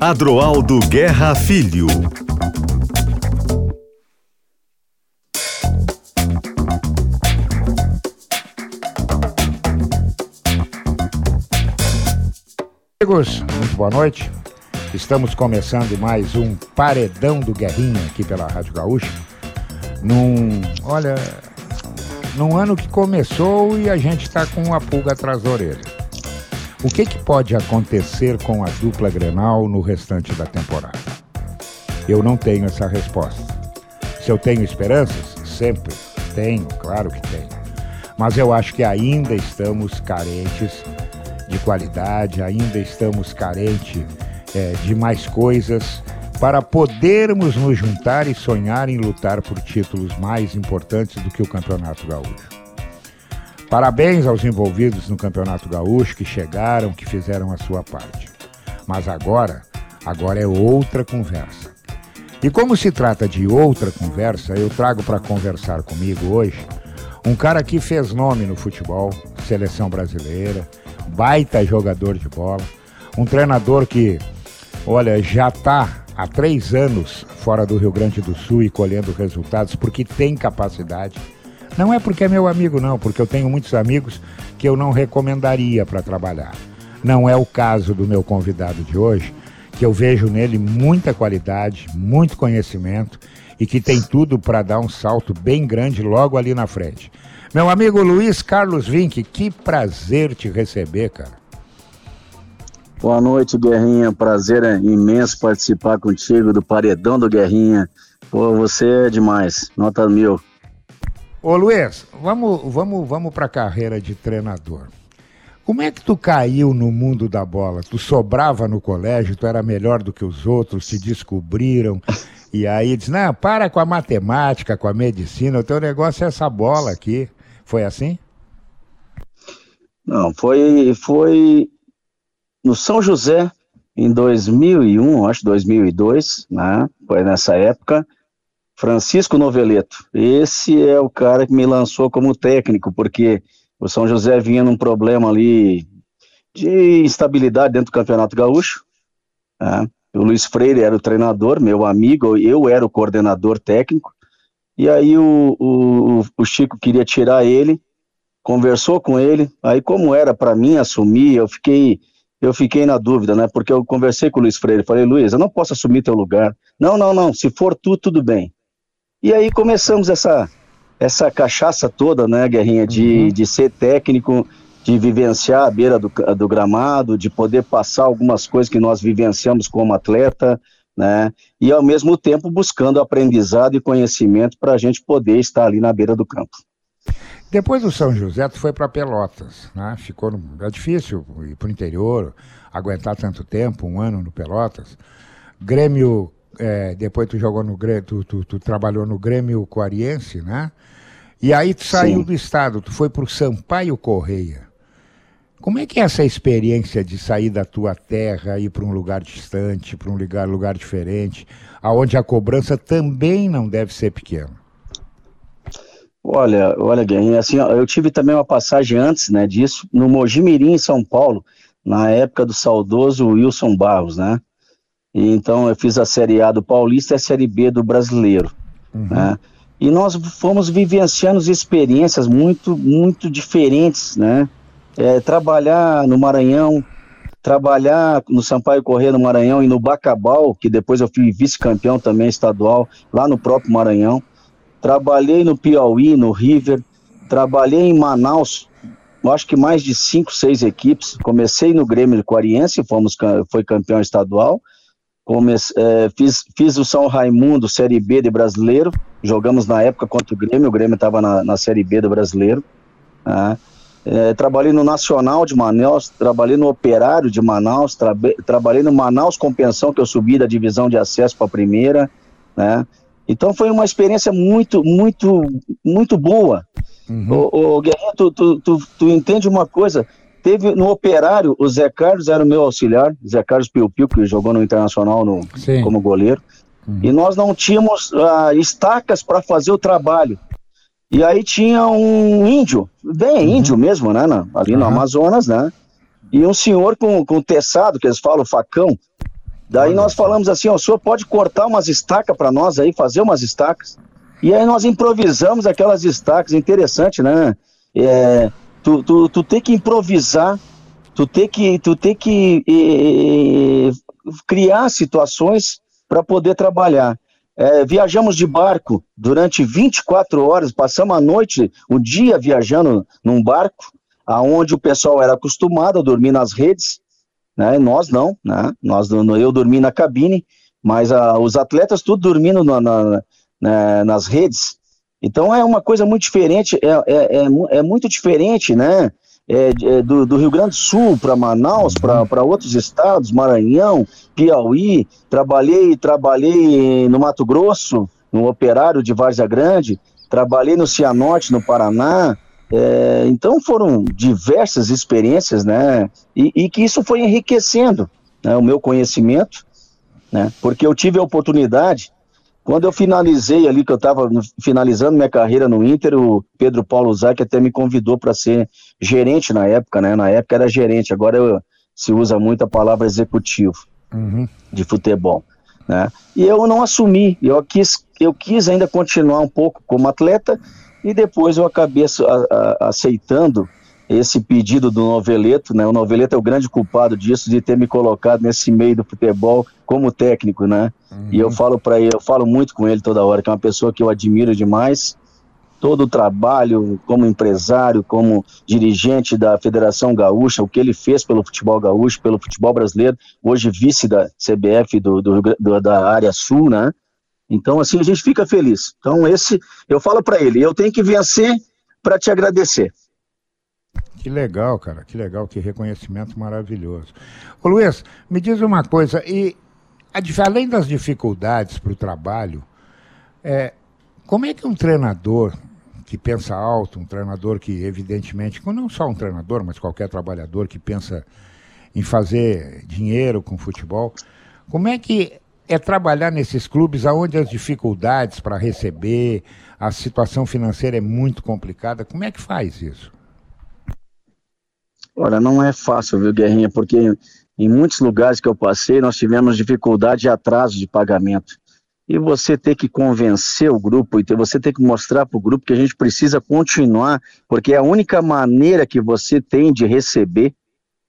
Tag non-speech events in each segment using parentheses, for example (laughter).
Adroaldo Guerra Filho. Amigos, muito boa noite. Estamos começando mais um Paredão do Guerrinha aqui pela Rádio Gaúcha. Num, olha, num ano que começou e a gente está com uma pulga atrás da orelha. O que, que pode acontecer com a dupla Grenal no restante da temporada? Eu não tenho essa resposta. Se eu tenho esperanças? Sempre tenho, claro que tenho. Mas eu acho que ainda estamos carentes de qualidade, ainda estamos carentes é, de mais coisas para podermos nos juntar e sonhar em lutar por títulos mais importantes do que o Campeonato Gaúcho. Parabéns aos envolvidos no Campeonato Gaúcho que chegaram, que fizeram a sua parte. Mas agora, agora é outra conversa. E como se trata de outra conversa, eu trago para conversar comigo hoje um cara que fez nome no futebol, seleção brasileira, baita jogador de bola, um treinador que, olha, já está há três anos fora do Rio Grande do Sul e colhendo resultados porque tem capacidade. Não é porque é meu amigo, não, porque eu tenho muitos amigos que eu não recomendaria para trabalhar. Não é o caso do meu convidado de hoje, que eu vejo nele muita qualidade, muito conhecimento e que tem tudo para dar um salto bem grande logo ali na frente. Meu amigo Luiz Carlos Vinck, que prazer te receber, cara. Boa noite, Guerrinha. Prazer é imenso participar contigo do Paredão do Guerrinha. Pô, você é demais. Nota mil. Ô Luiz, vamos, vamos, vamos para a carreira de treinador. Como é que tu caiu no mundo da bola? Tu sobrava no colégio, tu era melhor do que os outros, te descobriram. E aí diz: não, para com a matemática, com a medicina, o teu negócio é essa bola aqui. Foi assim? Não, foi, foi no São José, em 2001, acho 2002, né? Foi nessa época. Francisco Noveleto. Esse é o cara que me lançou como técnico, porque o São José vinha num problema ali de instabilidade dentro do Campeonato Gaúcho. Né? O Luiz Freire era o treinador, meu amigo, eu era o coordenador técnico. E aí o, o, o Chico queria tirar ele, conversou com ele. Aí como era para mim assumir, eu fiquei eu fiquei na dúvida, né? Porque eu conversei com o Luiz Freire, falei, Luiz, eu não posso assumir teu lugar. Não, não, não, se for tu, tudo bem. E aí começamos essa essa cachaça toda, né, Guerrinha, de, uhum. de ser técnico, de vivenciar a beira do, do gramado, de poder passar algumas coisas que nós vivenciamos como atleta, né? E ao mesmo tempo buscando aprendizado e conhecimento para a gente poder estar ali na beira do campo. Depois do São José, tu foi para Pelotas, né? Ficou no... é difícil ir para o interior, aguentar tanto tempo, um ano no Pelotas. Grêmio, é, depois tu jogou no Grêmio, tu, tu, tu, trabalhou no Grêmio Coariense, né? E aí tu saiu Sim. do estado, tu foi para o Sampaio Correia. Como é que é essa experiência de sair da tua terra, ir para um lugar distante, para um lugar, lugar diferente, aonde a cobrança também não deve ser pequena? Olha, olha, Guilherme, assim, eu tive também uma passagem antes, né, disso, no Mojimirim, em São Paulo, na época do saudoso Wilson Barros, né? E então eu fiz a Série A do Paulista e a Série B do Brasileiro, uhum. né? E nós fomos vivenciando experiências muito, muito diferentes, né? é, trabalhar no Maranhão, trabalhar no Sampaio Corrêa no Maranhão e no Bacabal, que depois eu fui vice-campeão também estadual, lá no próprio Maranhão. Trabalhei no Piauí, no River, trabalhei em Manaus, acho que mais de cinco, seis equipes. Comecei no Grêmio de Quariense, fomos, foi campeão estadual. Comece, é, fiz, fiz o São Raimundo, Série B de brasileiro. Jogamos na época contra o Grêmio, o Grêmio estava na, na Série B do brasileiro. Né? É, trabalhei no Nacional de Manaus, trabalhei no Operário de Manaus, tra trabalhei no Manaus com pensão, que eu subi da divisão de acesso para a primeira, né? Então foi uma experiência muito, muito, muito boa. Uhum. O, o Guerreiro, tu, tu, tu, tu, entende uma coisa? Teve no Operário, o Zé Carlos era o meu auxiliar, Zé Carlos Piu Piu, que jogou no Internacional no, como goleiro. Uhum. E nós não tínhamos uh, estacas para fazer o trabalho. E aí tinha um índio, bem uhum. índio mesmo, né? ali uhum. no Amazonas, né? E um senhor com, com teçado, que eles falam facão. Daí nós falamos assim: ó, o senhor pode cortar umas estacas para nós aí, fazer umas estacas. E aí nós improvisamos aquelas estacas, interessante, né? É, tu, tu, tu tem que improvisar, tu tem que, tu tem que criar situações para poder trabalhar. É, viajamos de barco durante 24 horas, passamos a noite, o dia viajando num barco, aonde o pessoal era acostumado a dormir nas redes, né? Nós não, né? Nós, eu dormi na cabine, mas a, os atletas tudo dormindo na, na, na, né, nas redes. Então é uma coisa muito diferente, é, é, é, é muito diferente, né? É, é, do, do, Rio Grande do Sul para Manaus, para outros estados, Maranhão, Piauí, trabalhei, trabalhei no Mato Grosso, no Operário de Várzea Grande, trabalhei no Cianorte, no Paraná, é, então foram diversas experiências, né, e, e que isso foi enriquecendo né, o meu conhecimento, né, porque eu tive a oportunidade quando eu finalizei ali, que eu estava finalizando minha carreira no Inter, o Pedro Paulo Zac até me convidou para ser gerente na época, né? Na época era gerente, agora eu, se usa muito a palavra executivo uhum. de futebol. Né? E eu não assumi, eu quis, eu quis ainda continuar um pouco como atleta e depois eu acabei a, a, aceitando esse pedido do Noveleto, né? O Noveleto é o grande culpado disso, de ter me colocado nesse meio do futebol como técnico, né? Uhum. E eu uhum. falo para ele, eu falo muito com ele toda hora, que é uma pessoa que eu admiro demais. Todo o trabalho como empresário, como dirigente da Federação Gaúcha, o que ele fez pelo futebol gaúcho, pelo futebol brasileiro, hoje vice da CBF do, do, do da área sul, né? Então, assim, a gente fica feliz. Então, esse, eu falo para ele, eu tenho que vencer para te agradecer. Que legal, cara, que legal, que reconhecimento maravilhoso. Ô Luiz, me diz uma coisa, e além das dificuldades para o trabalho, é, como é que um treinador que pensa alto, um treinador que, evidentemente, não só um treinador, mas qualquer trabalhador que pensa em fazer dinheiro com futebol, como é que é trabalhar nesses clubes onde as dificuldades para receber, a situação financeira é muito complicada? Como é que faz isso? Olha, não é fácil, viu, Guerrinha, porque em muitos lugares que eu passei nós tivemos dificuldade de atraso de pagamento. E você ter que convencer o grupo e você ter que mostrar para o grupo que a gente precisa continuar, porque é a única maneira que você tem de receber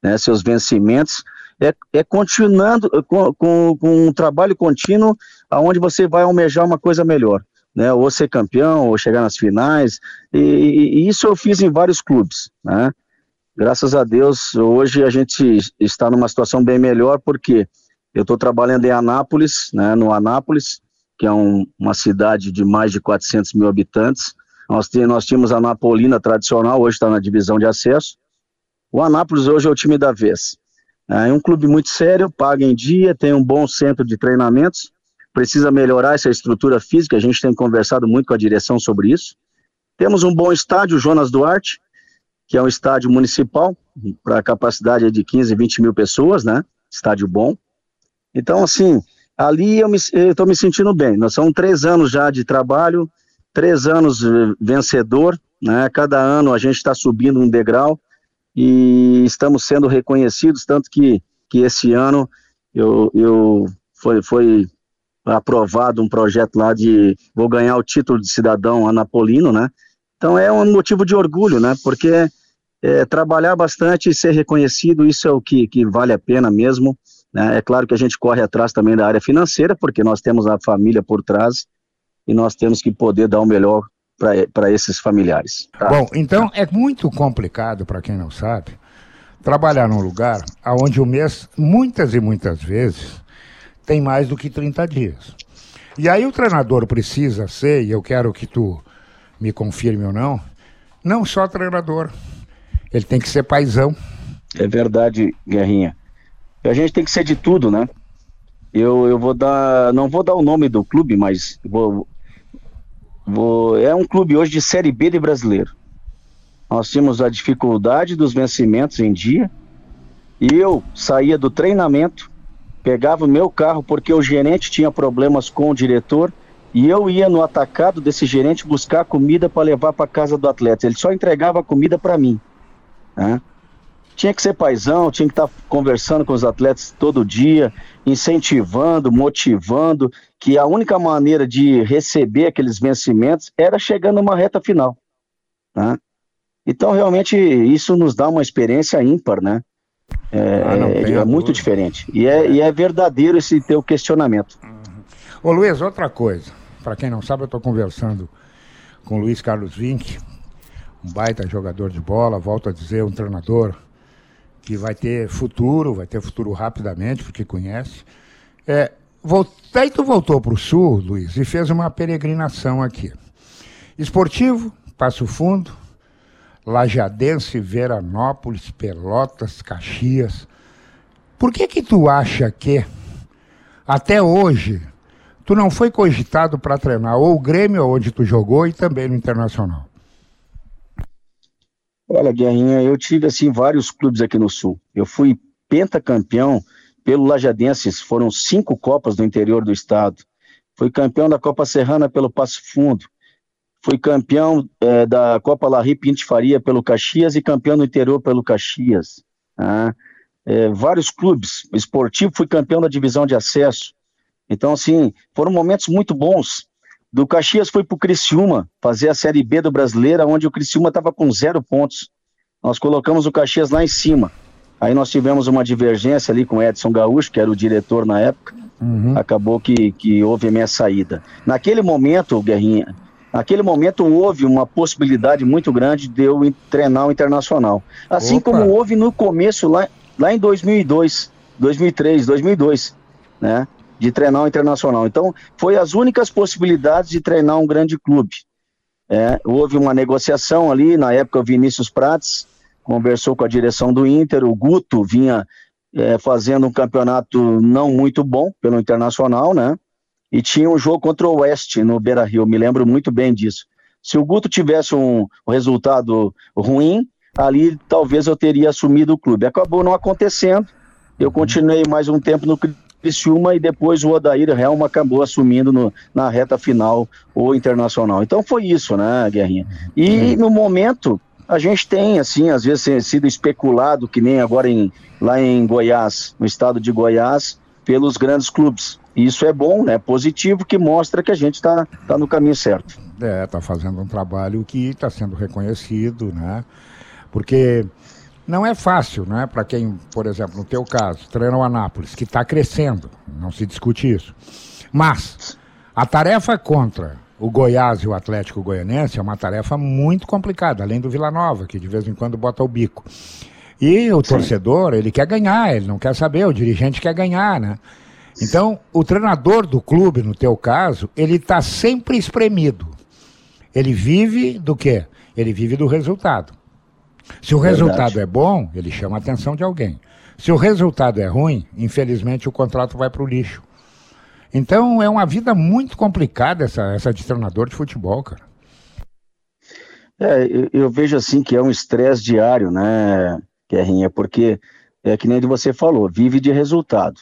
né, seus vencimentos é, é continuando com, com, com um trabalho contínuo aonde você vai almejar uma coisa melhor. Né, ou ser campeão, ou chegar nas finais, e, e, isso eu fiz em vários clubes, né, graças a Deus, hoje a gente está numa situação bem melhor, porque eu estou trabalhando em Anápolis, né, no Anápolis, que é um, uma cidade de mais de 400 mil habitantes. Nós, nós tínhamos a Napolina tradicional, hoje está na divisão de acesso. O Anápolis hoje é o time da vez. É um clube muito sério, paga em dia, tem um bom centro de treinamentos, precisa melhorar essa estrutura física, a gente tem conversado muito com a direção sobre isso. Temos um bom estádio, Jonas Duarte, que é um estádio municipal, para capacidade de 15, 20 mil pessoas, né? Estádio bom. Então, assim, ali eu estou me, me sentindo bem. Nós são três anos já de trabalho, três anos eh, vencedor, né? Cada ano a gente está subindo um degrau e estamos sendo reconhecidos, tanto que, que esse ano eu, eu foi, foi aprovado um projeto lá de vou ganhar o título de cidadão anapolino, né? Então é um motivo de orgulho, né? Porque é, trabalhar bastante e ser reconhecido, isso é o que, que vale a pena mesmo. Né? É claro que a gente corre atrás também da área financeira, porque nós temos a família por trás e nós temos que poder dar o melhor para esses familiares. Tá? Bom, então é muito complicado, para quem não sabe, trabalhar num lugar onde o mês, muitas e muitas vezes, tem mais do que 30 dias. E aí o treinador precisa ser, e eu quero que tu me confirme ou não, não só treinador, ele tem que ser paisão. É verdade, Guerrinha. A gente tem que ser de tudo, né? Eu, eu vou dar. Não vou dar o nome do clube, mas vou, É um clube hoje de Série B de brasileiro. Nós tínhamos a dificuldade dos vencimentos em dia. E eu saía do treinamento, pegava o meu carro porque o gerente tinha problemas com o diretor E eu ia no atacado desse gerente buscar comida para levar para casa do atleta. Ele só entregava comida para mim. Né? Tinha que ser paisão, tinha que estar tá conversando com os atletas todo dia, incentivando, motivando, que a única maneira de receber aqueles vencimentos era chegando numa reta final. Né? Então, realmente, isso nos dá uma experiência ímpar, né? É, ah, é muito diferente. E é, e é verdadeiro esse teu questionamento. Uhum. Ô Luiz, outra coisa. Para quem não sabe, eu estou conversando com o Luiz Carlos Vinck, um baita jogador de bola, volto a dizer, um treinador que vai ter futuro, vai ter futuro rapidamente, porque conhece. É, Daí tu voltou para o Sul, Luiz, e fez uma peregrinação aqui. Esportivo, Passo Fundo, Lajadense, Veranópolis, Pelotas, Caxias. Por que que tu acha que, até hoje, tu não foi cogitado para treinar ou o Grêmio, onde tu jogou, e também no Internacional? Olha, Guerrinha, eu tive assim vários clubes aqui no Sul. Eu fui pentacampeão pelo Lajadenses, foram cinco Copas do interior do estado. Fui campeão da Copa Serrana pelo Passo Fundo. Fui campeão é, da Copa Larry Pinto Faria pelo Caxias e campeão do interior pelo Caxias. É, vários clubes esportivo, fui campeão da divisão de acesso. Então, assim, foram momentos muito bons. Do Caxias fui para o Criciúma, fazer a Série B do Brasileiro, onde o Criciúma estava com zero pontos. Nós colocamos o Caxias lá em cima. Aí nós tivemos uma divergência ali com o Edson Gaúcho, que era o diretor na época. Uhum. Acabou que, que houve a minha saída. Naquele momento, Guerrinha, naquele momento houve uma possibilidade muito grande de eu treinar o Internacional. Assim Opa. como houve no começo, lá, lá em 2002, 2003, 2002, né? de treinar o Internacional. Então, foi as únicas possibilidades de treinar um grande clube. É, houve uma negociação ali, na época o Vinícius Prates conversou com a direção do Inter, o Guto vinha é, fazendo um campeonato não muito bom pelo Internacional, né? E tinha um jogo contra o Oeste no Beira Rio, me lembro muito bem disso. Se o Guto tivesse um, um resultado ruim, ali talvez eu teria assumido o clube. Acabou não acontecendo, eu continuei mais um tempo no Criciúma e depois o Odair Helma acabou assumindo no, na reta final o Internacional. Então foi isso, né, Guerrinha? E no momento a gente tem, assim, às vezes sido especulado, que nem agora em, lá em Goiás, no estado de Goiás, pelos grandes clubes. Isso é bom, né? Positivo, que mostra que a gente está tá no caminho certo. É, está fazendo um trabalho que está sendo reconhecido, né? Porque não é fácil, né? Para quem, por exemplo, no teu caso, treina o Anápolis, que está crescendo, não se discute isso. Mas a tarefa contra o Goiás e o Atlético Goianense é uma tarefa muito complicada, além do Vila Nova, que de vez em quando bota o bico. E o Sim. torcedor, ele quer ganhar, ele não quer saber, o dirigente quer ganhar, né? Então, o treinador do clube, no teu caso, ele está sempre espremido. Ele vive do quê? Ele vive do resultado. Se o Verdade. resultado é bom, ele chama a atenção de alguém. Se o resultado é ruim, infelizmente o contrato vai para o lixo. Então é uma vida muito complicada essa, essa de treinador de futebol, cara. É, eu, eu vejo assim que é um estresse diário, né, Guerrinha, porque é que nem você falou, vive de resultado.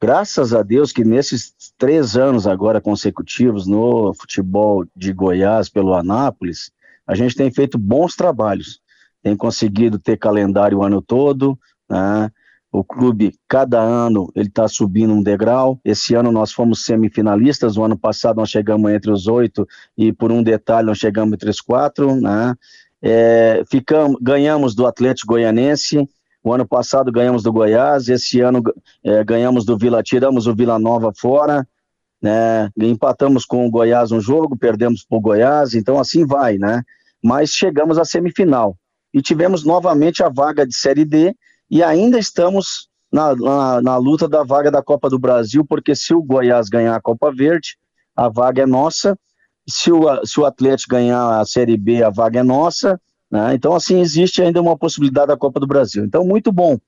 Graças a Deus que nesses três anos agora consecutivos no futebol de Goiás pelo Anápolis, a gente tem feito bons trabalhos tem conseguido ter calendário o ano todo, né? O clube, cada ano, ele está subindo um degrau. Esse ano nós fomos semifinalistas, o ano passado nós chegamos entre os oito e por um detalhe nós chegamos entre os quatro, né? É, ficamos, ganhamos do Atlético Goianense, o ano passado ganhamos do Goiás, esse ano é, ganhamos do Vila, tiramos o Vila Nova fora, né? Empatamos com o Goiás um jogo, perdemos para o Goiás, então assim vai, né? Mas chegamos à semifinal e tivemos novamente a vaga de Série D e ainda estamos na, na, na, luta da vaga da Copa do Brasil, porque se o Goiás ganhar a Copa Verde, a vaga é nossa, se o, se o Atlético ganhar a Série B, a vaga é nossa, né? então assim, existe ainda uma possibilidade da Copa do Brasil, então muito bom.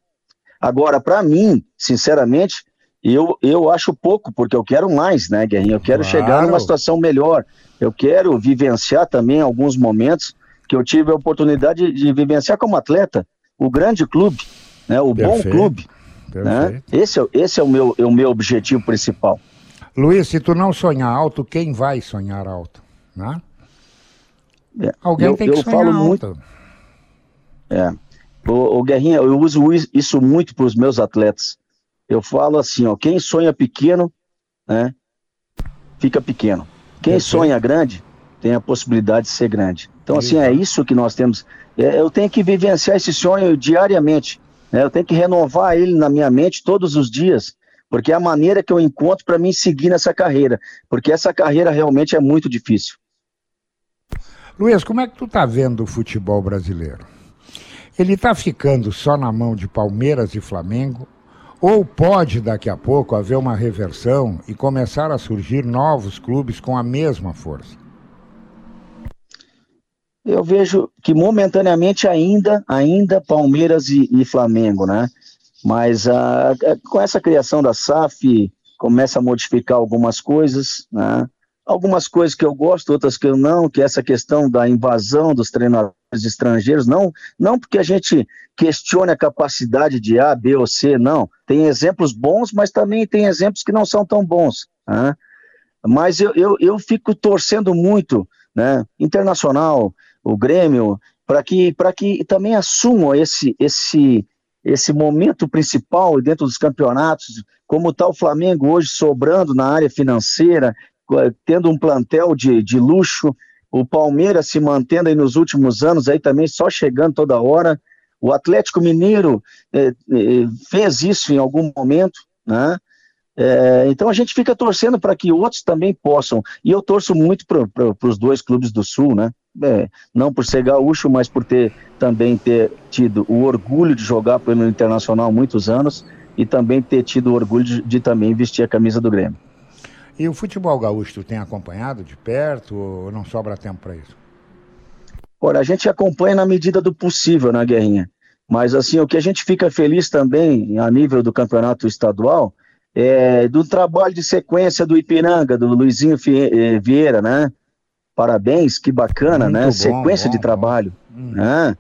Agora, para mim, sinceramente, eu, eu acho pouco, porque eu quero mais, né, Guerrinho? Eu quero claro. chegar numa situação melhor. Eu quero vivenciar também alguns momentos que eu tive a oportunidade de vivenciar como atleta, o grande clube, né, o Perfeito. bom clube. Né? Esse, é, esse é o meu, é o meu objetivo principal. Luiz, se tu não sonhar alto, quem vai sonhar alto? Né? É, Alguém eu, tem que eu sonhar falo alto. Muito, é. O, o Guerrinha, eu uso isso muito para os meus atletas. Eu falo assim, ó, quem sonha pequeno, né, fica pequeno. Quem sonha grande, tem a possibilidade de ser grande. Então, assim, é isso que nós temos. É, eu tenho que vivenciar esse sonho diariamente. Né? Eu tenho que renovar ele na minha mente todos os dias, porque é a maneira que eu encontro para mim seguir nessa carreira. Porque essa carreira realmente é muito difícil. Luiz, como é que tu tá vendo o futebol brasileiro? Ele está ficando só na mão de Palmeiras e Flamengo? Ou pode daqui a pouco haver uma reversão e começar a surgir novos clubes com a mesma força? Eu vejo que momentaneamente ainda, ainda Palmeiras e, e Flamengo, né? Mas uh, com essa criação da SAF começa a modificar algumas coisas, né? algumas coisas que eu gosto, outras que eu não, que é essa questão da invasão dos treinadores estrangeiros, não, não porque a gente questione a capacidade de A, B ou C, não. Tem exemplos bons, mas também tem exemplos que não são tão bons. Né? Mas eu, eu, eu fico torcendo muito, né? Internacional, o Grêmio, para que, que também assumam esse, esse, esse momento principal dentro dos campeonatos, como está o Flamengo hoje sobrando na área financeira, tendo um plantel de, de luxo, o Palmeiras se mantendo aí nos últimos anos, aí também só chegando toda hora. O Atlético Mineiro eh, fez isso em algum momento, né? É, então a gente fica torcendo para que outros também possam. E eu torço muito para os dois clubes do Sul, né? É, não por ser gaúcho, mas por ter também ter tido o orgulho de jogar pelo Internacional muitos anos e também ter tido o orgulho de, de também vestir a camisa do Grêmio. E o futebol gaúcho tu tem acompanhado de perto ou não sobra tempo para isso? Olha, a gente acompanha na medida do possível na né, Guerrinha. Mas assim, o que a gente fica feliz também a nível do campeonato estadual é do trabalho de sequência do Ipiranga, do Luizinho eh, Vieira, né? Parabéns, que bacana, Muito né? Bom, sequência bom, de trabalho. Hum. Né?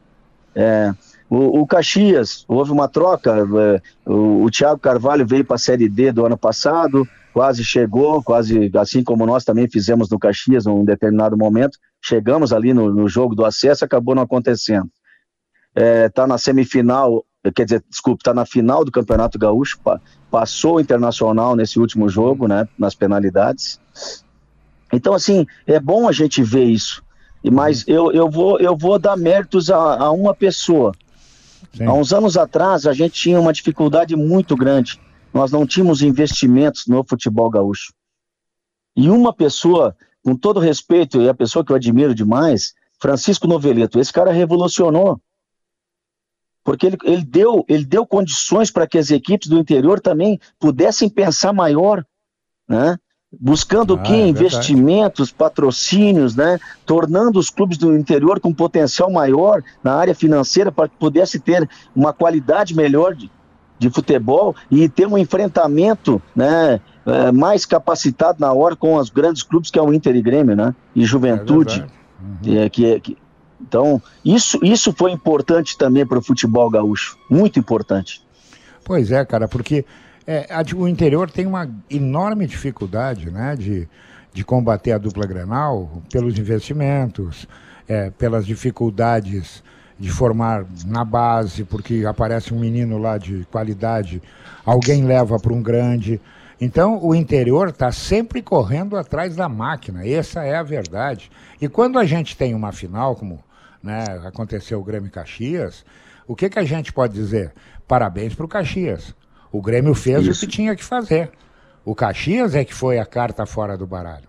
É, o, o, Caxias, houve uma troca, é, o, o Thiago Carvalho veio para a Série D do ano passado, quase chegou, quase assim como nós também fizemos no Caxias num determinado momento, chegamos ali no, no jogo do acesso, acabou não acontecendo. Está é, na semifinal, quer dizer, desculpe, está na final do Campeonato Gaúcho, pa, passou o Internacional nesse último jogo, né, nas penalidades. Então, assim, é bom a gente ver isso. Mas eu, eu, vou, eu vou dar méritos a, a uma pessoa. Sim. Há uns anos atrás, a gente tinha uma dificuldade muito grande nós não tínhamos investimentos no futebol gaúcho. E uma pessoa, com todo respeito, e a pessoa que eu admiro demais, Francisco Noveleto, esse cara revolucionou. Porque ele, ele, deu, ele deu condições para que as equipes do interior também pudessem pensar maior, né? Buscando ah, o que? É Investimentos, patrocínios, né? Tornando os clubes do interior com potencial maior na área financeira para que pudesse ter uma qualidade melhor de, de futebol e ter um enfrentamento né, é, mais capacitado na hora com os grandes clubes que é o Inter e Grêmio, né? E Juventude. É uhum. é, que, é, que, então, isso, isso foi importante também para o futebol gaúcho. Muito importante. Pois é, cara, porque é, a, o interior tem uma enorme dificuldade né, de, de combater a dupla grenal pelos investimentos, é, pelas dificuldades de formar na base, porque aparece um menino lá de qualidade, alguém leva para um grande. Então, o interior está sempre correndo atrás da máquina, essa é a verdade. E quando a gente tem uma final, como né, aconteceu o Grêmio Caxias, o que, que a gente pode dizer? Parabéns para o Caxias. O Grêmio fez Isso. o que tinha que fazer. O Caxias é que foi a carta fora do baralho.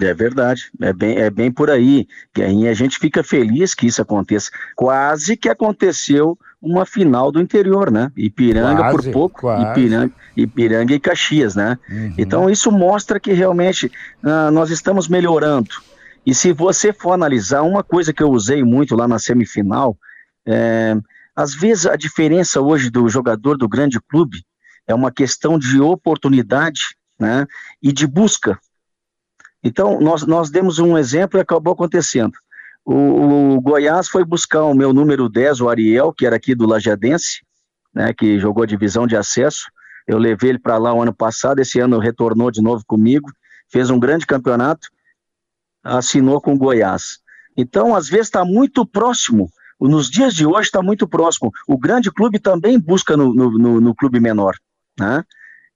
É verdade, é bem, é bem por aí, Guerrinha. A gente fica feliz que isso aconteça. Quase que aconteceu uma final do interior, né? Ipiranga quase, por pouco, Ipiranga, Ipiranga e Caxias, né? Uhum. Então isso mostra que realmente uh, nós estamos melhorando. E se você for analisar, uma coisa que eu usei muito lá na semifinal, é, às vezes a diferença hoje do jogador do grande clube é uma questão de oportunidade né, e de busca. Então, nós, nós demos um exemplo e acabou acontecendo. O, o, Goiás foi buscar o meu número 10, o Ariel, que era aqui do Lajadense, né, que jogou a divisão de acesso. Eu levei ele para lá o ano passado, esse ano retornou de novo comigo, fez um grande campeonato, assinou com o Goiás. Então, às vezes, está muito próximo. Nos dias de hoje está muito próximo. O grande clube também busca no, no, no, no clube menor. Né?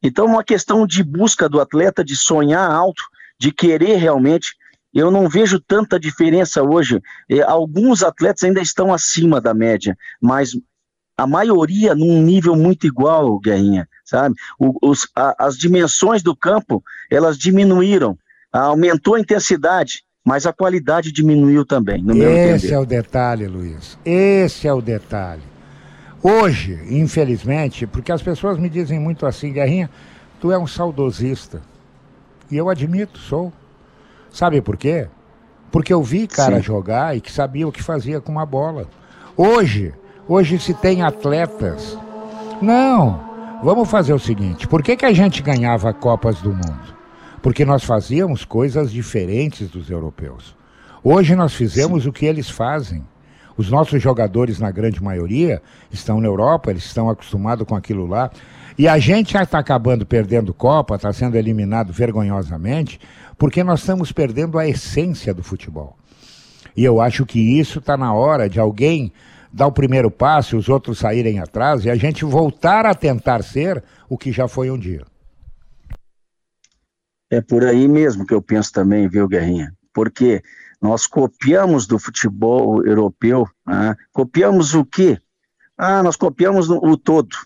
Então, uma questão de busca do atleta, de sonhar alto, de querer realmente. Eu não vejo tanta diferença hoje. É, alguns atletas ainda estão acima da média, mas a maioria num nível muito igual, Guerrinha, sabe? O, os, a, as dimensões do campo, elas diminuíram, aumentou a intensidade, mas a qualidade diminuiu também, no meu Esse entender. é o detalhe, Luiz. Esse é o detalhe. Hoje, infelizmente, porque as pessoas me dizem muito assim, Guerrinha, tu é um saudosista. E eu admito, sou. Sabe por quê? Porque eu vi cara Sim. jogar e que sabia o que fazia com uma bola. Hoje, Hoje se tem atletas. Não, vamos fazer o seguinte: por que, que a gente ganhava Copas do Mundo? Porque nós fazíamos coisas diferentes dos europeus. Hoje nós fizemos Sim. o que eles fazem. Os nossos jogadores, na grande maioria, estão na Europa, eles estão acostumados com aquilo lá. E a gente já está acabando perdendo Copa, está sendo eliminado vergonhosamente, porque nós estamos perdendo a essência do futebol. E eu acho que isso está na hora de alguém dar o primeiro passo e os outros saírem atrás e a gente voltar a tentar ser o que já foi um dia. É por aí mesmo que eu penso também, viu, Guerrinha? Porque nós copiamos do futebol europeu, né? copiamos o quê? Ah, nós copiamos o todo.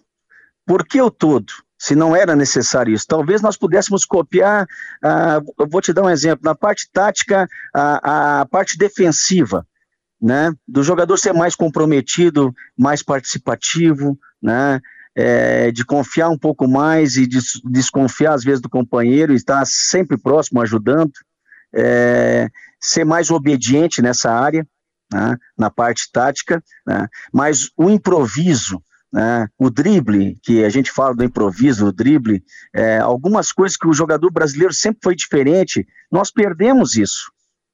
Por que o todo? Se não era necessário isso, talvez nós pudéssemos copiar. Ah, eu vou te dar um exemplo: na parte tática, a, a parte defensiva né, do jogador ser mais comprometido, mais participativo, né, é, de confiar um pouco mais e des desconfiar às vezes do companheiro, estar sempre próximo, ajudando, é, ser mais obediente nessa área, né, na parte tática, né, mas o improviso, né, o drible, que a gente fala do improviso, o drible, é, algumas coisas que o jogador brasileiro sempre foi diferente, nós perdemos isso.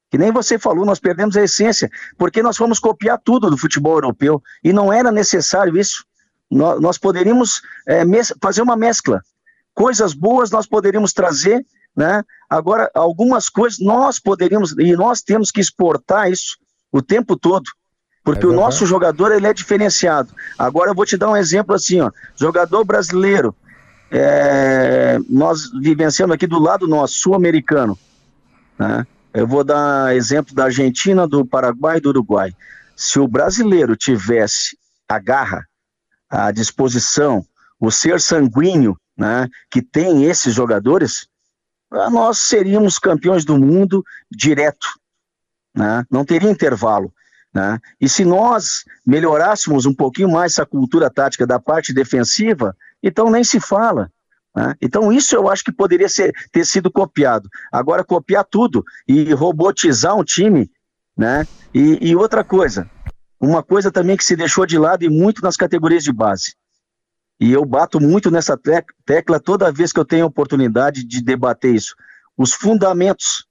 Que nem você falou, nós perdemos a essência, porque nós fomos copiar tudo do futebol europeu e não era necessário isso. Nós, nós poderíamos é, fazer uma mescla. Coisas boas nós poderíamos trazer, né? Agora, algumas coisas nós poderíamos, e nós temos que exportar isso o tempo todo. Porque é o nosso jogador ele é diferenciado. Agora eu vou te dar um exemplo assim, ó. Jogador brasileiro, é, nós vivenciamos aqui do lado nosso, sul-americano, né? Eu vou dar exemplo da Argentina, do Paraguai e do Uruguai. Se o brasileiro tivesse a garra, a disposição, o ser sanguíneo, né, que tem esses jogadores, nós seríamos campeões do mundo direto, né? não teria intervalo. Né? E se nós melhorássemos um pouquinho mais essa cultura tática da parte defensiva, então nem se fala. Né? Então, isso eu acho que poderia ser, ter sido copiado. Agora, copiar tudo e robotizar um time, né? E, e, outra coisa, uma coisa também que se deixou de lado e muito nas categorias de base. E eu bato muito nessa tecla toda vez que eu tenho oportunidade de debater isso. Os fundamentos.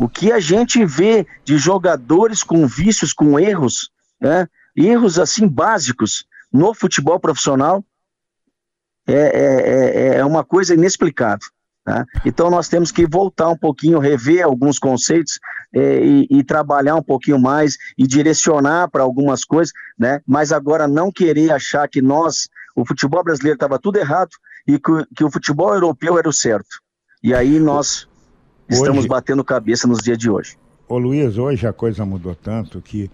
O que a gente vê de jogadores com vícios, com erros, né? erros assim básicos no futebol profissional, é, é, é, é uma coisa inexplicável. Tá? Então nós temos que voltar um pouquinho, rever alguns conceitos é, e, e, trabalhar um pouquinho mais e direcionar para algumas coisas, né? Mas agora não querer achar que nós, o futebol brasileiro estava tudo errado e que, que, o futebol europeu era o certo. E aí nós hoje, estamos batendo cabeça nos dias de hoje. Ô Luiz, hoje a coisa mudou tanto que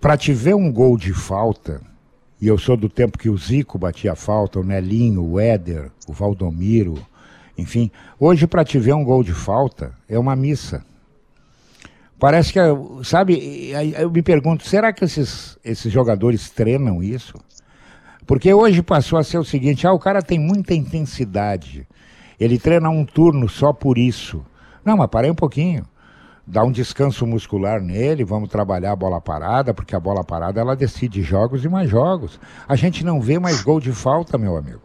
para te ver um gol de falta e eu sou do tempo que o Zico batia falta, o Nelinho, o Éder, o Valdomiro, enfim. Hoje, para te ver um gol de falta, é uma missa. Parece que, sabe, eu me pergunto, será que esses, esses jogadores treinam isso? Porque hoje passou a ser o seguinte: ah, o cara tem muita intensidade, ele treina um turno só por isso. Não, mas parei um pouquinho dar um descanso muscular nele, vamos trabalhar a bola parada, porque a bola parada ela decide jogos e mais jogos. A gente não vê mais gol de falta, meu amigo.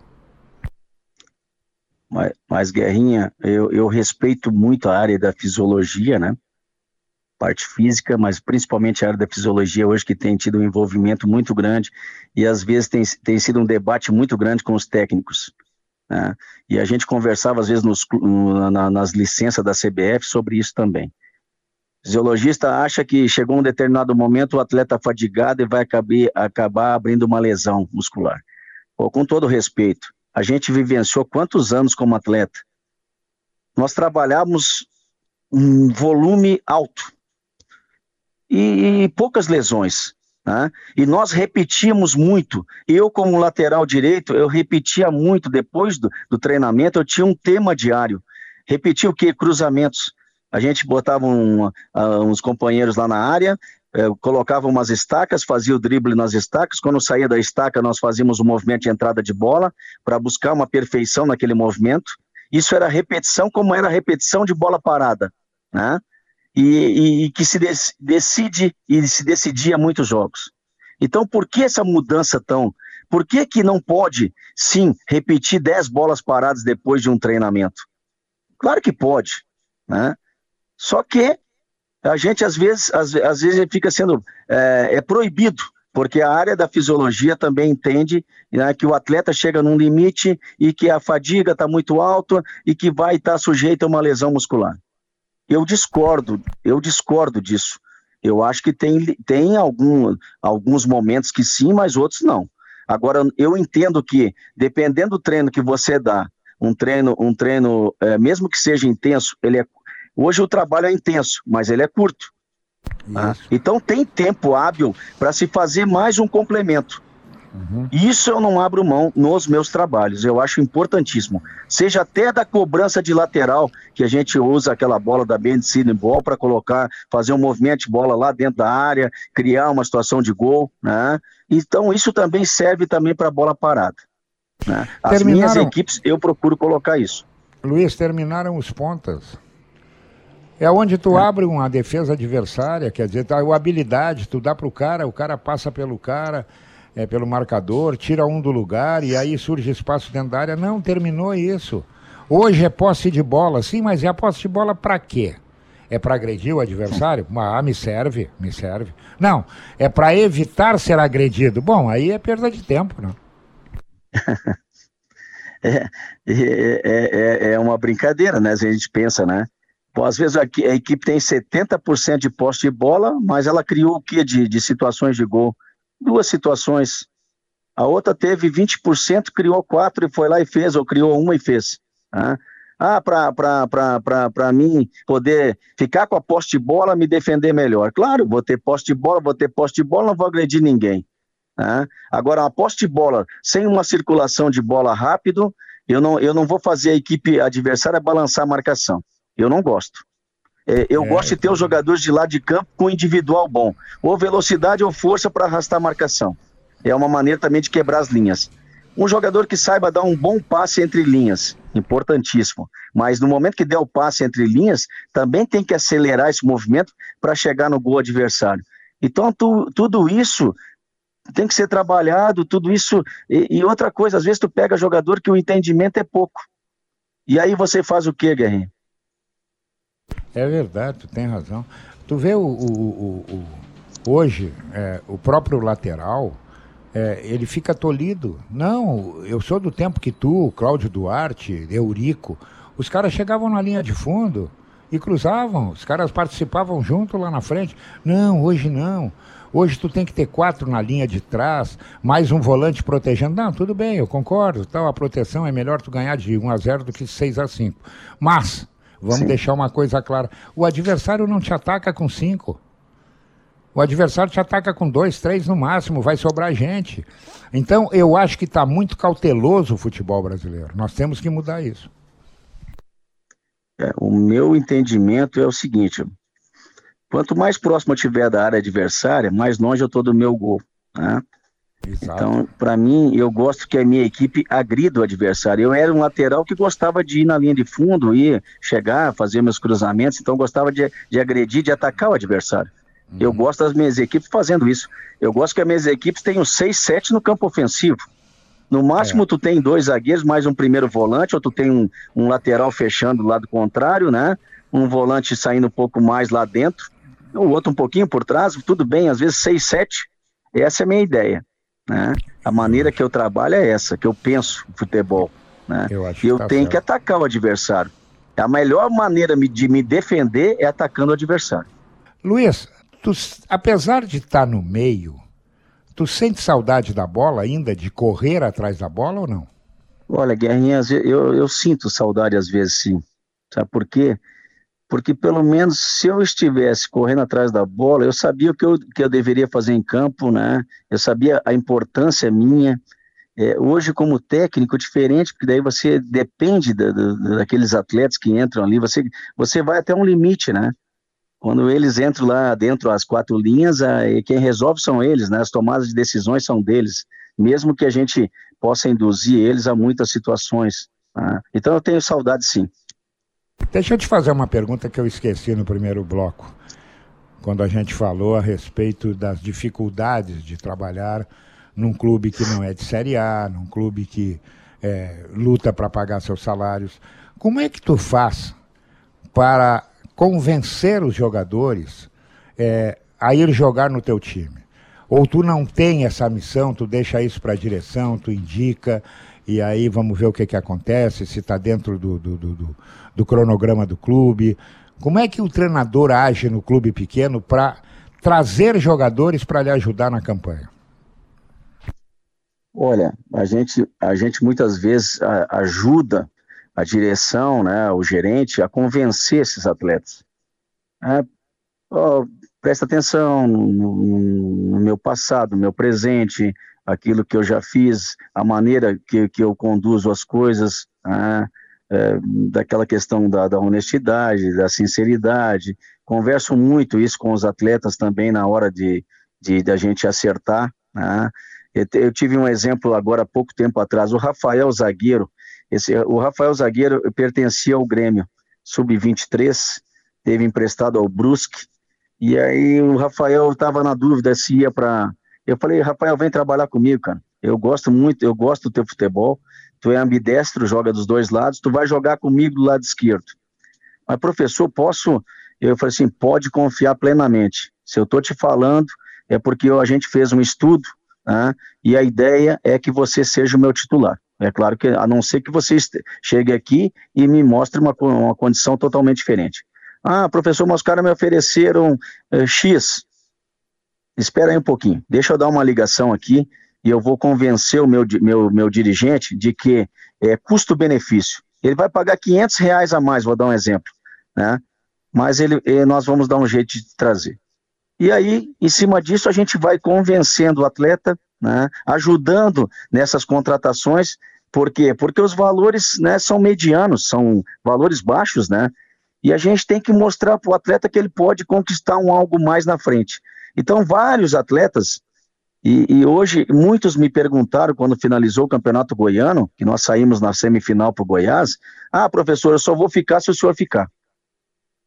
Mas, mas Guerrinha, eu, eu respeito muito a área da fisiologia, né? Parte física, mas principalmente a área da fisiologia hoje que tem tido um envolvimento muito grande e às vezes tem, tem sido um debate muito grande com os técnicos. Né? E a gente conversava, às vezes, nos, na, nas licenças da CBF sobre isso também. O fisiologista acha que chegou um determinado momento o atleta fadigado e vai acabar, acabar abrindo uma lesão muscular. Pô, com todo respeito, a gente vivenciou quantos anos como atleta? Nós trabalhávamos um volume alto e, e poucas lesões. Né? E nós repetíamos muito. Eu, como lateral direito, eu repetia muito. Depois do, do treinamento, eu tinha um tema diário. Repetia o que? Cruzamentos. A gente botava um, uh, uns companheiros lá na área, uh, colocava umas estacas, fazia o drible nas estacas. Quando saía da estaca, nós fazíamos o um movimento de entrada de bola para buscar uma perfeição naquele movimento. Isso era repetição, como era repetição de bola parada. Né? E, e, e que se decide e se decidia muitos jogos. Então, por que essa mudança tão? Por que, que não pode, sim, repetir 10 bolas paradas depois de um treinamento? Claro que pode, né? Só que a gente, às vezes, às, às vezes fica sendo é, é, proibido, porque a área da fisiologia também entende né, que o atleta chega num limite e que a fadiga está muito alta e que vai estar tá sujeito a uma lesão muscular. Eu discordo, eu discordo disso. Eu acho que tem, tem algum, alguns momentos que sim, mas outros não. Agora, eu entendo que, dependendo do treino que você dá, um treino, um treino, é, mesmo que seja intenso, ele é. Hoje o trabalho é intenso, mas ele é curto. Tá? Então tem tempo hábil para se fazer mais um complemento. Uhum. Isso eu não abro mão nos meus trabalhos, eu acho importantíssimo. Seja até da cobrança de lateral, que a gente usa aquela bola da Bendicine Ball para colocar, fazer um movimento de bola lá dentro da área, criar uma situação de gol, né? Então isso também serve também para bola parada. Né? As terminaram... minhas equipes, eu procuro colocar isso. Luiz, terminaram os pontas. É onde tu é. abre uma defesa adversária, quer dizer, tá, a habilidade, tu dá para o cara, o cara passa pelo cara, é, pelo marcador, tira um do lugar e aí surge espaço dentro da área. Não, terminou isso. Hoje é posse de bola, sim, mas é a posse de bola para quê? É para agredir o adversário? Ah, me serve, me serve. Não, é para evitar ser agredido. Bom, aí é perda de tempo, não? (laughs) é, é, é, é, uma brincadeira, né? A gente pensa, né? Pô, às vezes a, a equipe tem 70% de posse de bola, mas ela criou o que de, de situações de gol? Duas situações. A outra teve 20%, criou quatro e foi lá e fez, ou criou uma e fez. Né? Ah, para mim poder ficar com a poste de bola, me defender melhor. Claro, vou ter poste de bola, vou ter poste de bola, não vou agredir ninguém. Né? Agora, uma poste de bola sem uma circulação de bola rápido, eu não, eu não vou fazer a equipe adversária balançar a marcação. Eu não gosto. É, eu é, gosto de ter os jogadores de lado de campo com individual bom, ou velocidade ou força para arrastar a marcação. É uma maneira também de quebrar as linhas. Um jogador que saiba dar um bom passe entre linhas, importantíssimo. Mas no momento que der o passe entre linhas, também tem que acelerar esse movimento para chegar no gol adversário. Então, tu, tudo isso tem que ser trabalhado, tudo isso. E, e, outra coisa, às vezes tu pega jogador que o entendimento é pouco. E aí você faz o quê, Guerrinho? É verdade, tu tem razão. Tu vê o, o, o, o hoje, é, o próprio lateral, é, ele fica tolhido. Não, eu sou do tempo que tu, Cláudio Duarte, Eurico, os caras chegavam na linha de fundo e cruzavam, os caras participavam junto lá na frente. Não, hoje não. Hoje tu tem que ter quatro na linha de trás, mais um volante protegendo. Não, tudo bem, eu concordo. Tal, a proteção é melhor tu ganhar de 1 a 0 do que 6 a 5. Mas Vamos Sim. deixar uma coisa clara. O adversário não te ataca com cinco. O adversário te ataca com dois, três no máximo, vai sobrar gente. Então, eu acho que está muito cauteloso o futebol brasileiro. Nós temos que mudar isso. É, o meu entendimento é o seguinte: quanto mais próximo eu estiver da área adversária, mais longe eu estou do meu gol. Né? Exato. Então, para mim, eu gosto que a minha equipe agrida o adversário. Eu era um lateral que gostava de ir na linha de fundo, ir, chegar, fazer meus cruzamentos, então gostava de, de agredir, de atacar o adversário. Uhum. Eu gosto das minhas equipes fazendo isso. Eu gosto que as minhas equipes tenham seis, sete no campo ofensivo. No máximo, é. tu tem dois zagueiros, mais um primeiro volante, ou tu tem um, um lateral fechando do lado contrário, né? Um volante saindo um pouco mais lá dentro, o outro um pouquinho por trás, tudo bem, às vezes seis, sete. Essa é a minha ideia. Né? A maneira que eu trabalho é essa, que eu penso futebol. né? Eu, acho eu tá tenho certo. que atacar o adversário. A melhor maneira de me defender é atacando o adversário. Luiz, tu, apesar de estar no meio, tu sente saudade da bola ainda, de correr atrás da bola ou não? Olha, Guerrinha, eu, eu sinto saudade às vezes sim. Sabe por quê? Porque pelo menos se eu estivesse correndo atrás da bola, eu sabia o que eu, que eu deveria fazer em campo, né? Eu sabia a importância minha. É, hoje, como técnico, diferente, porque daí você depende da, da, daqueles atletas que entram ali, você, você vai até um limite, né? Quando eles entram lá dentro as quatro linhas, aí quem resolve são eles, né? As tomadas de decisões são deles, mesmo que a gente possa induzir eles a muitas situações. Né? Então eu tenho saudade sim. Deixa eu te fazer uma pergunta que eu esqueci no primeiro bloco, quando a gente falou a respeito das dificuldades de trabalhar num clube que não é de Série A, num clube que é, luta para pagar seus salários. Como é que tu faz para convencer os jogadores é, a ir jogar no teu time. Ou tu não tem essa missão, tu deixa isso para a direção, tu indica, e aí vamos ver o que, que acontece, se está dentro do, do, do, do, cronograma do clube. Como é que o treinador age no clube pequeno para trazer jogadores para lhe ajudar na campanha? Olha, a gente, a gente muitas vezes ajuda a direção, né, o gerente, a convencer esses atletas. É, oh, presta atenção no, no, meu passado, no meu presente, aquilo que eu já fiz, a maneira que, que eu conduzo as coisas, né, é, daquela questão da, da, honestidade, da sinceridade. Converso muito isso com os atletas também na hora de, de, de a gente acertar. Né. Eu, eu tive um exemplo agora há pouco tempo atrás, o Rafael Zagueiro, esse, o Rafael Zagueiro pertencia ao Grêmio, sub-23, teve emprestado ao Brusque, e aí o Rafael estava na dúvida se ia para. Eu falei, Rafael, vem trabalhar comigo, cara. Eu gosto muito, eu gosto do teu futebol. Tu é ambidestro, joga dos dois lados, tu vai jogar comigo do lado esquerdo. Mas, professor, posso. Eu falei assim, pode confiar plenamente. Se eu estou te falando, é porque a gente fez um estudo, né, e a ideia é que você seja o meu titular. É claro que, a não ser que você chegue aqui e me mostre uma, uma condição totalmente diferente. Ah, professor, mas os caras me ofereceram uh, X. Espera aí um pouquinho, deixa eu dar uma ligação aqui e eu vou convencer o meu, meu, meu dirigente de que é custo-benefício. Ele vai pagar 500 reais a mais, vou dar um exemplo, né? Mas ele, nós vamos dar um jeito de trazer. E aí, em cima disso, a gente vai convencendo o atleta, né, ajudando nessas contratações por quê? Porque os valores né, são medianos, são valores baixos, né? E a gente tem que mostrar para o atleta que ele pode conquistar um algo mais na frente. Então, vários atletas, e, e, hoje muitos me perguntaram quando finalizou o Campeonato Goiano, que nós saímos na semifinal para o Goiás, ah, professor, eu só vou ficar se o senhor ficar.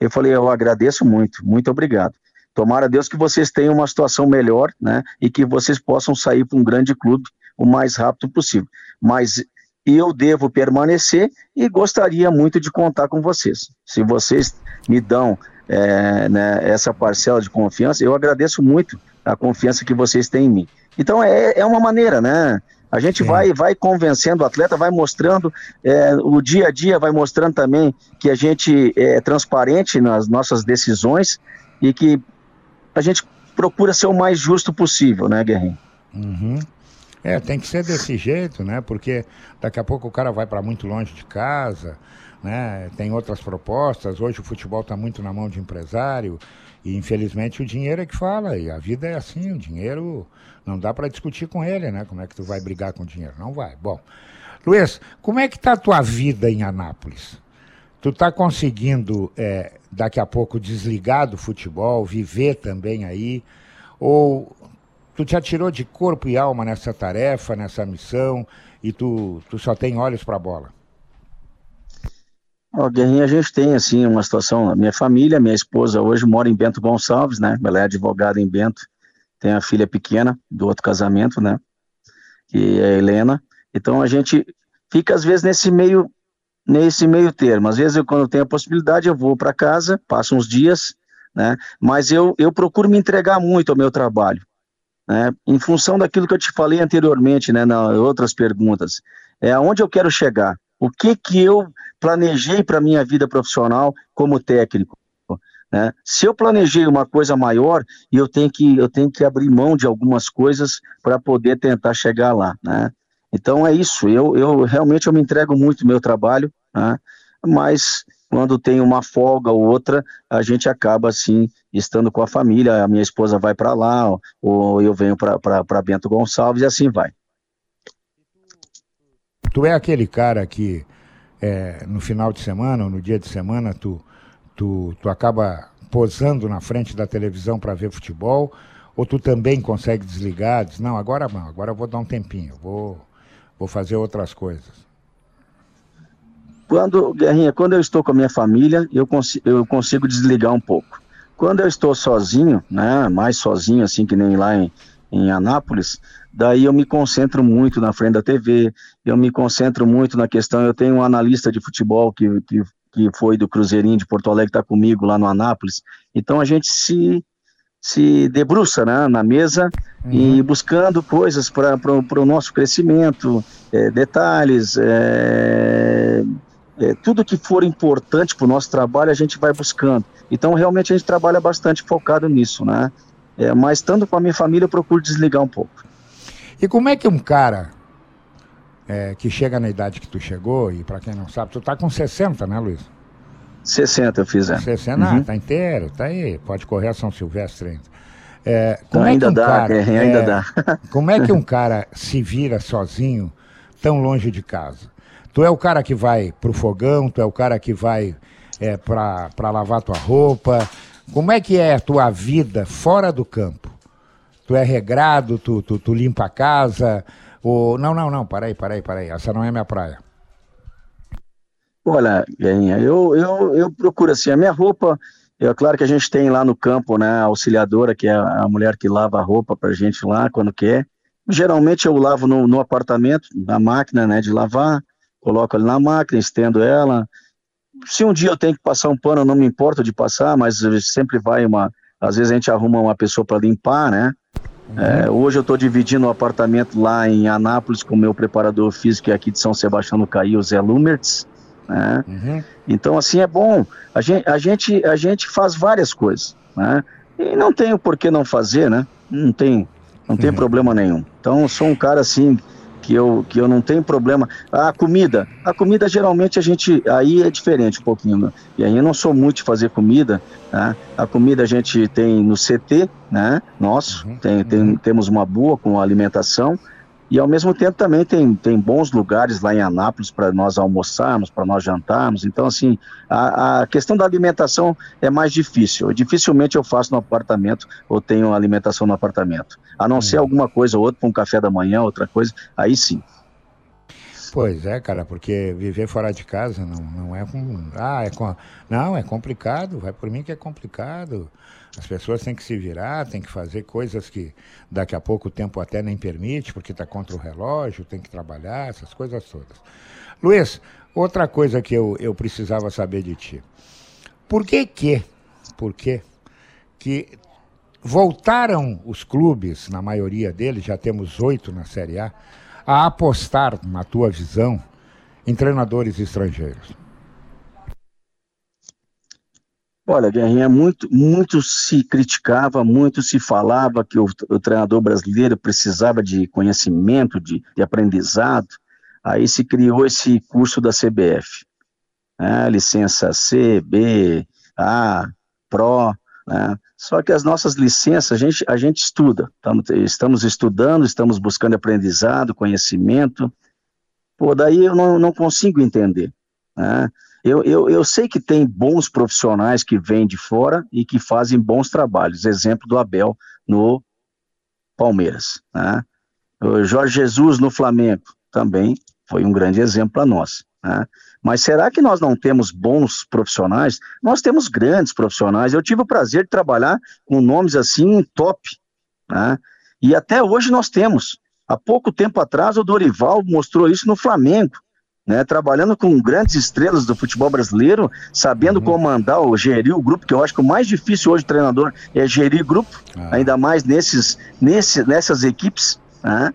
Eu falei, eu agradeço muito, muito obrigado. Tomara Deus que vocês tenham uma situação melhor, né, e que vocês possam sair para um grande clube o mais rápido possível. Mas eu devo permanecer e gostaria muito de contar com vocês. Se vocês me dão é, né, essa parcela de confiança, eu agradeço muito a confiança que vocês têm em mim. Então é, é uma maneira, né? A gente vai, vai convencendo o atleta, vai mostrando, é, o dia a dia vai mostrando também que a gente é transparente nas nossas decisões e que a gente procura ser o mais justo possível, né, Guerrinho? Uhum. É, tem que ser desse jeito, né? Porque daqui a pouco o cara vai para muito longe de casa, né? Tem outras propostas. Hoje o futebol está muito na mão de empresário e infelizmente o dinheiro é que fala. E a vida é assim, o dinheiro não dá para discutir com ele, né? Como é que tu vai brigar com o dinheiro? Não vai. Bom, Luiz, como é que tá a tua vida em Anápolis? Tu tá conseguindo é, daqui a pouco desligar do futebol, viver também aí? Ou tu te atirou de corpo e alma nessa tarefa, nessa missão, e tu, tu só tem olhos para a bola? Ó, Guerrinha, a gente tem, assim, uma situação, a minha família, minha esposa hoje mora em Bento Gonçalves, né, ela é advogada em Bento, tem a filha pequena do outro casamento, né, que é a Helena, então a gente fica às vezes nesse meio, nesse meio termo, às vezes eu, quando eu tenho a possibilidade eu vou para casa, passo uns dias, né, mas eu, eu procuro me entregar muito ao meu trabalho, né, em função daquilo que eu te falei anteriormente, né, nas outras perguntas, é aonde eu quero chegar. O que que eu planejei para minha vida profissional como técnico? Né? Se eu planejei uma coisa maior, eu tenho que eu tenho que abrir mão de algumas coisas para poder tentar chegar lá, né? Então é isso. Eu, eu realmente eu me entrego muito no meu trabalho, né? Mas quando tem uma folga ou outra, a gente acaba assim estando com a família. A minha esposa vai para lá, ou eu venho para Bento Gonçalves e assim vai. Tu é aquele cara que é, no final de semana ou no dia de semana tu, tu, tu acaba posando na frente da televisão para ver futebol? Ou tu também consegue desligar? Diz, não, agora não, agora eu vou dar um tempinho, vou, vou fazer outras coisas. Quando, Guerrinha, quando eu estou com a minha família, eu, cons eu consigo desligar um pouco. Quando eu estou sozinho, né, mais sozinho, assim que nem lá em, em Anápolis, daí eu me concentro muito na frente da TV, eu me concentro muito na questão, eu tenho um analista de futebol que, que, que foi do Cruzeirinho de Porto Alegre, está comigo lá no Anápolis, então a gente se, se debruça né, na mesa uhum. e buscando coisas para o nosso crescimento, é, detalhes, é, é, tudo que for importante para o nosso trabalho a gente vai buscando. Então, realmente, a gente trabalha bastante focado nisso, né? É, mas, estando com a minha família, eu procuro desligar um pouco. E como é que um cara é, que chega na idade que tu chegou, e para quem não sabe, tu tá com 60, né, Luiz? 60 eu fiz, é. 60, uhum. ah, tá inteiro, tá aí, pode correr a São Silvestre ainda. É, como ainda é que um dá, cara, (laughs) é, ainda dá. como é que (laughs) um cara se vira sozinho tão longe de casa? Tu é o cara que vai pro fogão, tu é o cara que vai é, para lavar tua roupa. Como é que é a tua vida fora do campo? Tu é regrado, tu, tu, tu limpa a casa? Ou... Não, não, não, para aí, para aí, para aí. Essa não é minha praia. Olha, Guinha, eu, eu, eu procuro assim, a minha roupa, é claro que a gente tem lá no campo, né, a auxiliadora, que é a mulher que lava a roupa pra gente lá quando quer. Geralmente eu lavo no, no apartamento, na máquina, né, de lavar coloco ali na máquina, estendo ela. Se um dia eu tenho que passar um pano, eu não me importo de passar, mas sempre vai uma. Às vezes a gente arruma uma pessoa para limpar, né? Uhum. É, hoje eu estou dividindo um apartamento lá em Anápolis com o meu preparador físico, que é aqui de São Sebastião do Caí, o Zé Lumertz. Né? Uhum. Então, assim, é bom. A gente, a, gente, a gente faz várias coisas. Né? E não tem o porquê não fazer, né? Não tem, não tem uhum. problema nenhum. Então, eu sou um cara assim que eu, que eu não tenho problema. A comida, a comida geralmente a gente, aí é diferente um pouquinho, né? e aí eu não sou muito de fazer comida, né? a comida a gente tem no CT, né, nosso, uhum, tem, tem, uhum. temos uma boa com alimentação, e ao mesmo tempo também tem, tem bons lugares lá em Anápolis para nós almoçarmos, para nós jantarmos. Então, assim, a, a, questão da alimentação é mais difícil. Dificilmente eu faço no apartamento ou tenho alimentação no apartamento. A não ser uhum. alguma coisa ou outra, para um café da manhã, outra coisa, aí sim. Pois é, cara, porque viver fora de casa não, não é com. Ah, é com. Não, é complicado, vai por mim que é complicado. As pessoas têm que se virar, têm que fazer coisas que daqui a pouco o tempo até nem permite, porque está contra o relógio, tem que trabalhar, essas coisas todas. Luiz, outra coisa que eu, eu precisava saber de ti. Por que que, por que que voltaram os clubes, na maioria deles, já temos oito na Série A, a apostar, na tua visão, em treinadores estrangeiros? Olha, Guerrinha, muito, muito se criticava, muito se falava que o, o treinador brasileiro precisava de conhecimento, de, de, aprendizado. Aí se criou esse curso da CBF, né? licença C, B, A, Pro, né? Só que as nossas licenças, a gente, a gente estuda, estamos, estamos estudando, estamos buscando aprendizado, conhecimento. Pô, daí eu não, não consigo entender. Né? Eu, eu, eu sei que tem bons profissionais que vêm de fora e que fazem bons trabalhos. Exemplo do Abel no Palmeiras. Né? O Jorge Jesus no Flamengo também foi um grande exemplo para nós. Né? Mas será que nós não temos bons profissionais? Nós temos grandes profissionais. Eu tive o prazer de trabalhar com nomes assim top. Né? E até hoje nós temos. Há pouco tempo atrás, o Dorival mostrou isso no Flamengo. Né, trabalhando com grandes estrelas do futebol brasileiro, sabendo uhum. comandar ou gerir o grupo, que eu acho que o mais difícil hoje treinador é gerir grupo, ah. ainda mais nesses, nesse, nessas equipes. Né?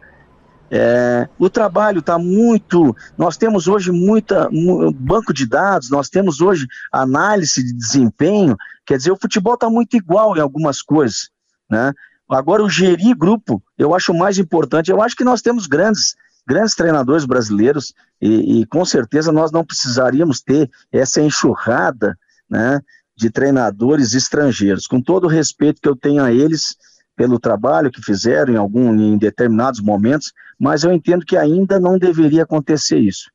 É, o trabalho está muito. Nós temos hoje muita banco de dados, nós temos hoje análise de desempenho. Quer dizer, o futebol está muito igual em algumas coisas, né? Agora, o gerir grupo, eu acho mais importante. Eu acho que nós temos grandes, grandes treinadores brasileiros e, e com certeza nós não precisaríamos ter essa enxurrada, né, de treinadores estrangeiros. Com todo o respeito que eu tenho a eles, pelo trabalho que fizeram em algum em determinados momentos, mas eu entendo que ainda não deveria acontecer isso.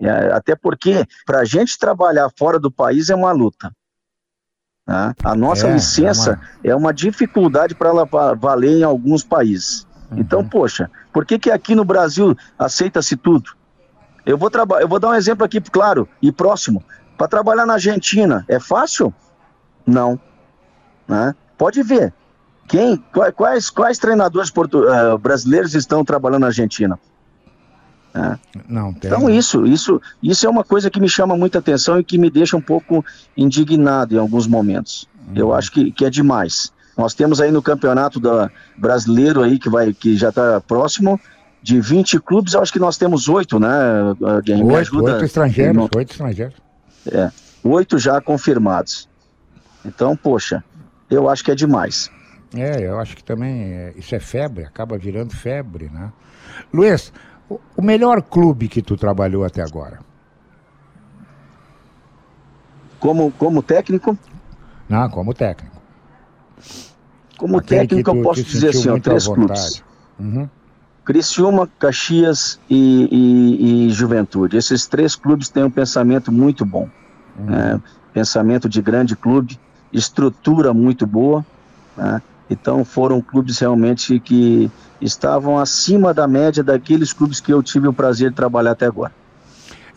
É, até porque para a gente trabalhar fora do país é uma luta. Tá? A nossa é, licença é uma... é uma, dificuldade para ela valer em alguns países. Uhum. Então, poxa, por que, que aqui no Brasil aceita-se tudo? Eu vou, eu vou dar um exemplo aqui, claro, e próximo. Para trabalhar na Argentina, é fácil? Não. Né? Pode ver. Quem, quais, quais treinadores portu, uh, brasileiros estão trabalhando na Argentina? É. Não, tem. Então isso, isso, isso é uma coisa que me chama muita atenção e que me deixa um pouco indignado em alguns momentos. Uhum. Eu acho que, que é demais. Nós temos aí no campeonato da, brasileiro aí que vai que já está próximo de 20 clubes, acho que nós temos oito, né? Oito, oito estrangeiros, oito estrangeiros. É, oito já confirmados. Então, poxa, eu acho que é demais. É, eu acho que também é, isso é febre, acaba virando febre, né? Luiz, o, o melhor clube que tu trabalhou até agora? Como, como técnico? Não, como técnico. Como Aquele técnico, tu, eu posso dizer assim, ó, três clubes. Uhum. Criciúma, Caxias e, e, e, Juventude. Esses três clubes têm um pensamento muito bom. Uhum. Né? Pensamento de grande clube, estrutura muito boa. Né? Então foram clubes realmente que estavam acima da média daqueles clubes que eu tive o prazer de trabalhar até agora.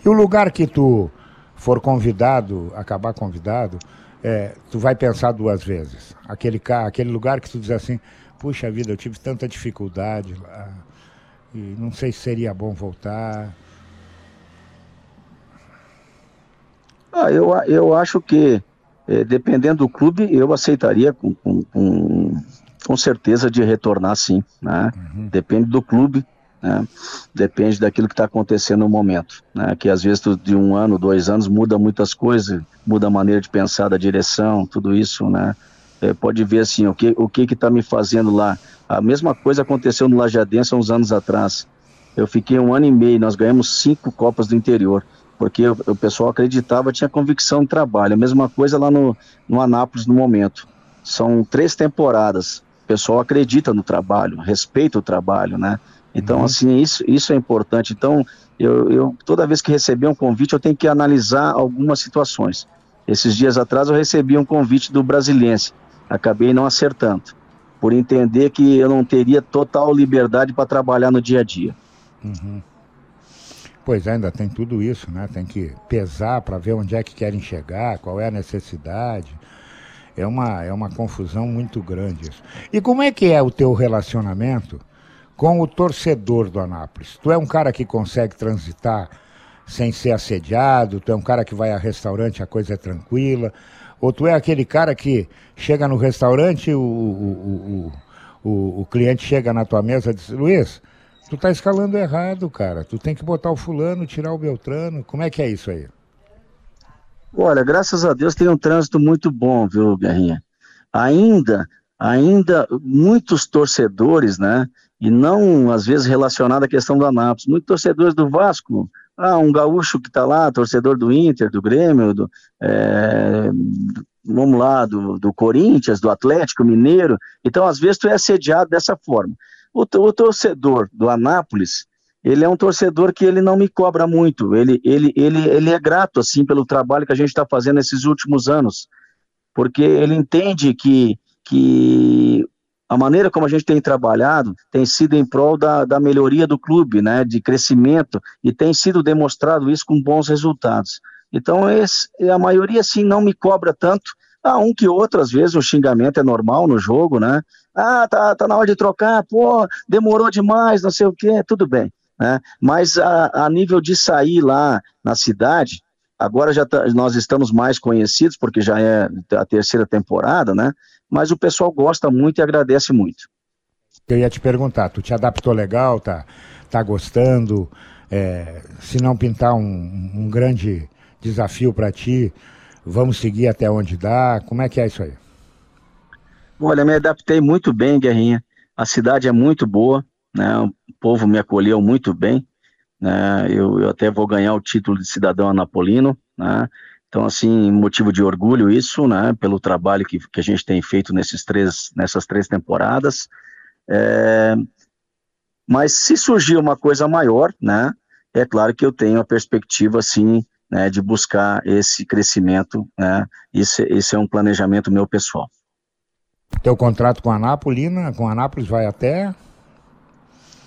E o lugar que tu for convidado, acabar convidado, é, tu vai pensar duas vezes. Aquele, aquele lugar que tu diz assim, puxa vida, eu tive tanta dificuldade lá, e não sei se seria bom voltar. Ah, eu, eu acho que é, dependendo do clube, eu aceitaria com, com, com, certeza de retornar sim. Né? Uhum. Depende do clube, né? depende daquilo que está acontecendo no momento. Né? Que às vezes de um ano, dois anos muda muitas coisas, muda a maneira de pensar da direção, tudo isso, né? É, pode ver assim, o que o que está me fazendo lá. A mesma coisa aconteceu no Lajadense há uns anos atrás. Eu fiquei um ano e meio, nós ganhamos cinco Copas do Interior porque o, o pessoal acreditava, tinha convicção no trabalho. A mesma coisa lá no, no Anápolis no momento. São três temporadas. O pessoal acredita no trabalho, respeita o trabalho, né? Então, uhum. assim, isso, isso é importante. Então, eu, eu, toda vez que receber um convite, eu tenho que analisar algumas situações. Esses dias atrás eu recebi um convite do Brasiliense, acabei não acertando, por entender que eu não teria total liberdade para trabalhar no dia a dia. Uhum. Pois é, ainda tem tudo isso, né? Tem que pesar para ver onde é que querem chegar, qual é a necessidade. É uma, é uma confusão muito grande isso. E como é que é o teu relacionamento com o torcedor do Anápolis? Tu é um cara que consegue transitar sem ser assediado? Tu é um cara que vai a restaurante, a coisa é tranquila? Ou tu é aquele cara que chega no restaurante, o, o, o, o, o cliente chega na tua mesa e diz, Luiz, Tu tá escalando errado, cara. Tu tem que botar o fulano, tirar o Beltrano. Como é que é isso aí? Olha, graças a Deus tem um trânsito muito bom, viu, Guerrinha? Ainda, ainda muitos torcedores, né? E não, às vezes, relacionado à questão do Anápolis. Muitos torcedores do Vasco, ah, um gaúcho que está lá, torcedor do Inter, do Grêmio, do, é, vamos lá, do, do Corinthians, do Atlético Mineiro. Então, às vezes, tu é assediado dessa forma. O, o torcedor do Anápolis, ele é um torcedor que ele não me cobra muito. Ele, ele, ele, ele é grato assim pelo trabalho que a gente está fazendo nesses últimos anos, porque ele entende que, que a maneira como a gente tem trabalhado tem sido em prol da, da melhoria do clube, né, de crescimento, e tem sido demonstrado isso com bons resultados. Então, esse, a maioria, sim, não me cobra tanto. Ah, um que outro, às vezes, o xingamento é normal no jogo, né? Ah, tá, tá na hora de trocar, pô, demorou demais, não sei o quê, tudo bem. Né? Mas a, a nível de sair lá na cidade, agora já tá, nós estamos mais conhecidos, porque já é a terceira temporada, né? Mas o pessoal gosta muito e agradece muito. Eu ia te perguntar, tu te adaptou legal, tá, tá gostando? É, se não pintar um, um grande desafio para ti, vamos seguir até onde dá? Como é que é isso aí? Olha, me adaptei muito bem, Guerrinha. A cidade é muito boa, né? O povo me acolheu muito bem, né? Eu, eu até vou ganhar o título de cidadão anapolino, né? Então, assim, motivo de orgulho isso, né? Pelo trabalho que, que a gente tem feito nesses três, nessas três temporadas. É... Mas se surgir uma coisa maior, né? É claro que eu tenho a perspectiva, assim, né, de buscar esse crescimento, né? Esse, esse é um planejamento meu pessoal. Teu contrato com a Anápolis, com a Anápolis vai até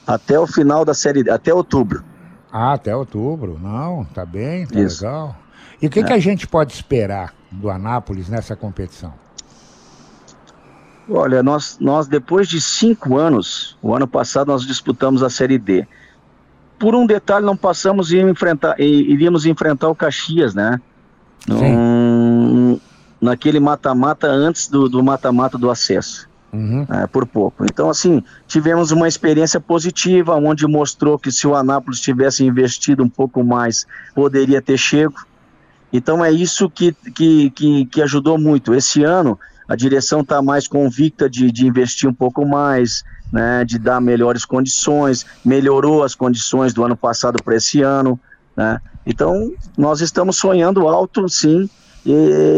até o final da série, até outubro. Ah, até outubro. Não, tá bem, tá Isso. legal. E o que, é. que a gente pode esperar do Anápolis nessa competição? Olha, nós, nós depois de cinco anos, o ano passado nós disputamos a Série D por um detalhe, não passamos e enfrentar, iríamos enfrentar o Caxias, né? Um, naquele mata-mata antes do mata-mata do, do, acesso. Uhum. É, por pouco. Então, assim, tivemos uma experiência positiva, onde mostrou que se o Anápolis tivesse investido um pouco mais, poderia ter chego. Então, é isso que, que, que, que ajudou muito. Esse ano, a direção está mais convicta de, de investir um pouco mais, né, de dar melhores condições, melhorou as condições do ano passado para esse ano, né? Então, nós estamos sonhando alto, sim, e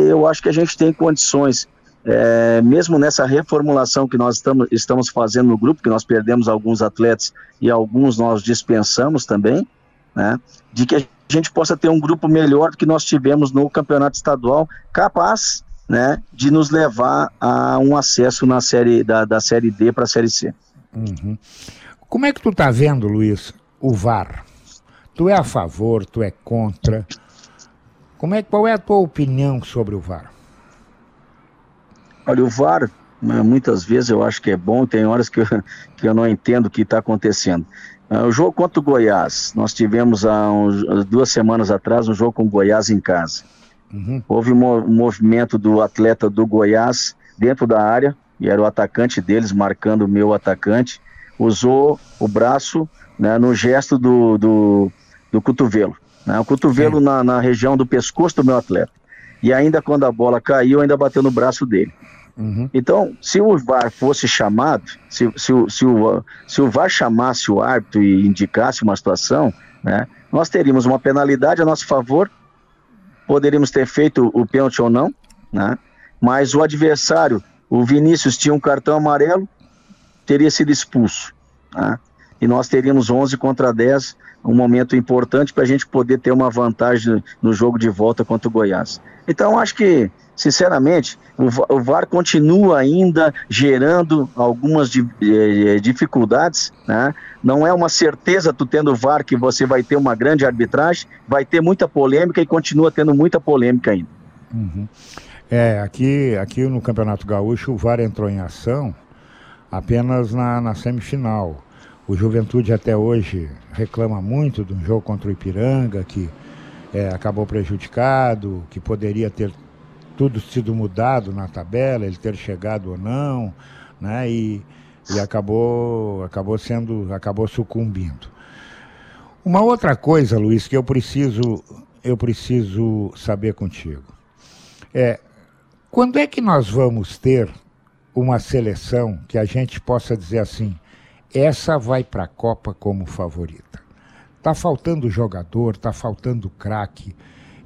eu acho que a gente tem condições, é, mesmo nessa reformulação que nós estamos, estamos fazendo no grupo, que nós perdemos alguns atletas e alguns nós dispensamos também, né, de que a gente possa ter um grupo melhor do que nós tivemos no campeonato estadual, capaz né, de nos levar a um acesso na série da, da série D para a série C. Uhum. Como é que tu tá vendo, Luiz, o VAR? Tu é a favor, tu é contra? Como é, qual é a tua opinião sobre o VAR? Olha, o VAR, né, muitas vezes eu acho que é bom, tem horas que eu, (laughs) que eu não entendo o que está acontecendo. Uh, o jogo contra o Goiás, nós tivemos há uns, duas semanas atrás um jogo com o Goiás em casa. Uhum. Houve um movimento do atleta do Goiás dentro da área, e era o atacante deles marcando o meu atacante, usou o braço né, no gesto do, do, do cotovelo. Né, o cotovelo na, na, região do pescoço do meu atleta. E ainda quando a bola caiu, ainda bateu no braço dele. Uhum. Então, se o VAR fosse chamado, se, se, se, o, se o VAR chamasse o árbitro e indicasse uma situação, né, nós teríamos uma penalidade a nosso favor, poderíamos ter feito o pênalti ou não, né, mas o adversário o Vinícius tinha um cartão amarelo, teria sido expulso. Tá? E nós teríamos 11 contra 10, um momento importante para a gente poder ter uma vantagem no jogo de volta contra o Goiás. Então, acho que, sinceramente, o, VAR continua ainda gerando algumas eh, dificuldades. Né? Não é uma certeza, tu tendo o VAR, que você vai ter uma grande arbitragem, vai ter muita polêmica e continua tendo muita polêmica ainda. Uhum. É, aqui, aqui no Campeonato Gaúcho o VAR entrou em ação apenas na, na semifinal. O Juventude até hoje reclama muito de um jogo contra o Ipiranga, que é, acabou prejudicado, que poderia ter tudo sido mudado na tabela, ele ter chegado ou não, né? E, e acabou, acabou sendo, acabou sucumbindo. Uma outra coisa, Luiz, que eu preciso, eu preciso saber contigo. É, quando é que nós vamos ter uma seleção que a gente possa dizer assim, essa vai para a Copa como favorita? Tá faltando jogador, tá faltando craque,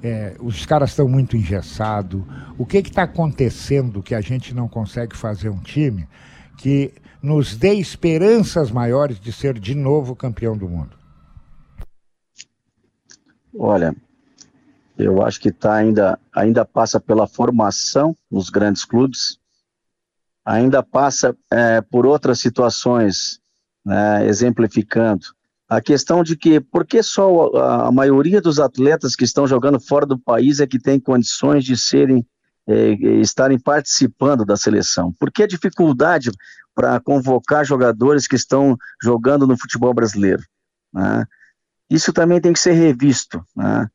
é, os caras estão muito engessados. O que está acontecendo que a gente não consegue fazer um time que nos dê esperanças maiores de ser de novo campeão do mundo? Olha, eu acho que tá ainda, ainda passa pela formação nos grandes clubes, ainda passa é, por outras situações, né, exemplificando. A questão de que, por que só a, maioria dos atletas que estão jogando fora do país é que tem condições de serem, é, estarem participando da seleção? Por que a dificuldade para convocar jogadores que estão jogando no futebol brasileiro? Né? Isso também tem que ser revisto. Né?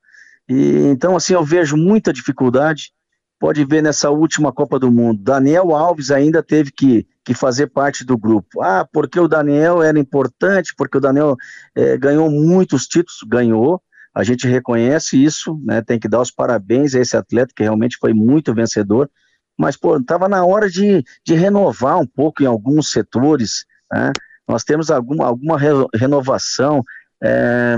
E, então, assim, eu vejo muita dificuldade. Pode ver nessa última Copa do Mundo, Daniel Alves ainda teve que, que fazer parte do grupo. Ah, porque o Daniel era importante, porque o Daniel é, ganhou muitos títulos, ganhou, a gente reconhece isso, né, tem que dar os parabéns a esse atleta que realmente foi muito vencedor, mas, pô, estava na hora de, de renovar um pouco em alguns setores, né? nós temos alguma, alguma re, renovação, é,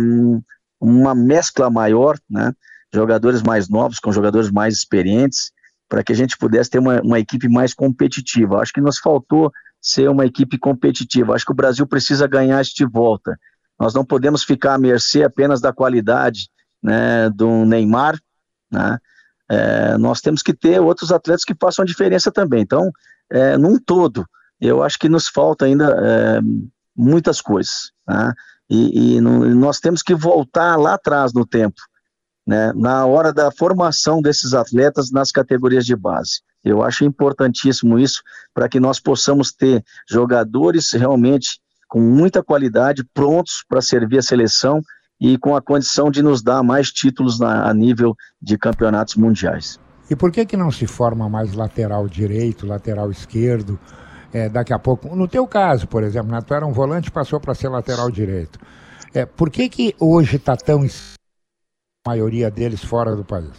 uma mescla maior, né? Jogadores mais novos com jogadores mais experientes, para que a gente pudesse ter uma, uma equipe mais competitiva. Acho que nos faltou ser uma equipe competitiva. Acho que o Brasil precisa ganhar este volta. Nós não podemos ficar à mercê apenas da qualidade né, do Neymar, né? É, nós temos que ter outros atletas que façam a diferença também. Então, é, num todo, eu acho que nos falta ainda é, muitas coisas. Né? E, e nós temos que voltar lá atrás no tempo, né? na hora da formação desses atletas nas categorias de base. Eu acho importantíssimo isso para que nós possamos ter jogadores realmente com muita qualidade, prontos para servir a seleção e com a condição de nos dar mais títulos na, a nível de campeonatos mundiais. E por que que não se forma mais lateral direito, lateral esquerdo? É, daqui a pouco, no teu caso, por exemplo, né, tu era um volante passou para ser lateral direito. É, por que que hoje está tão maioria deles fora do país?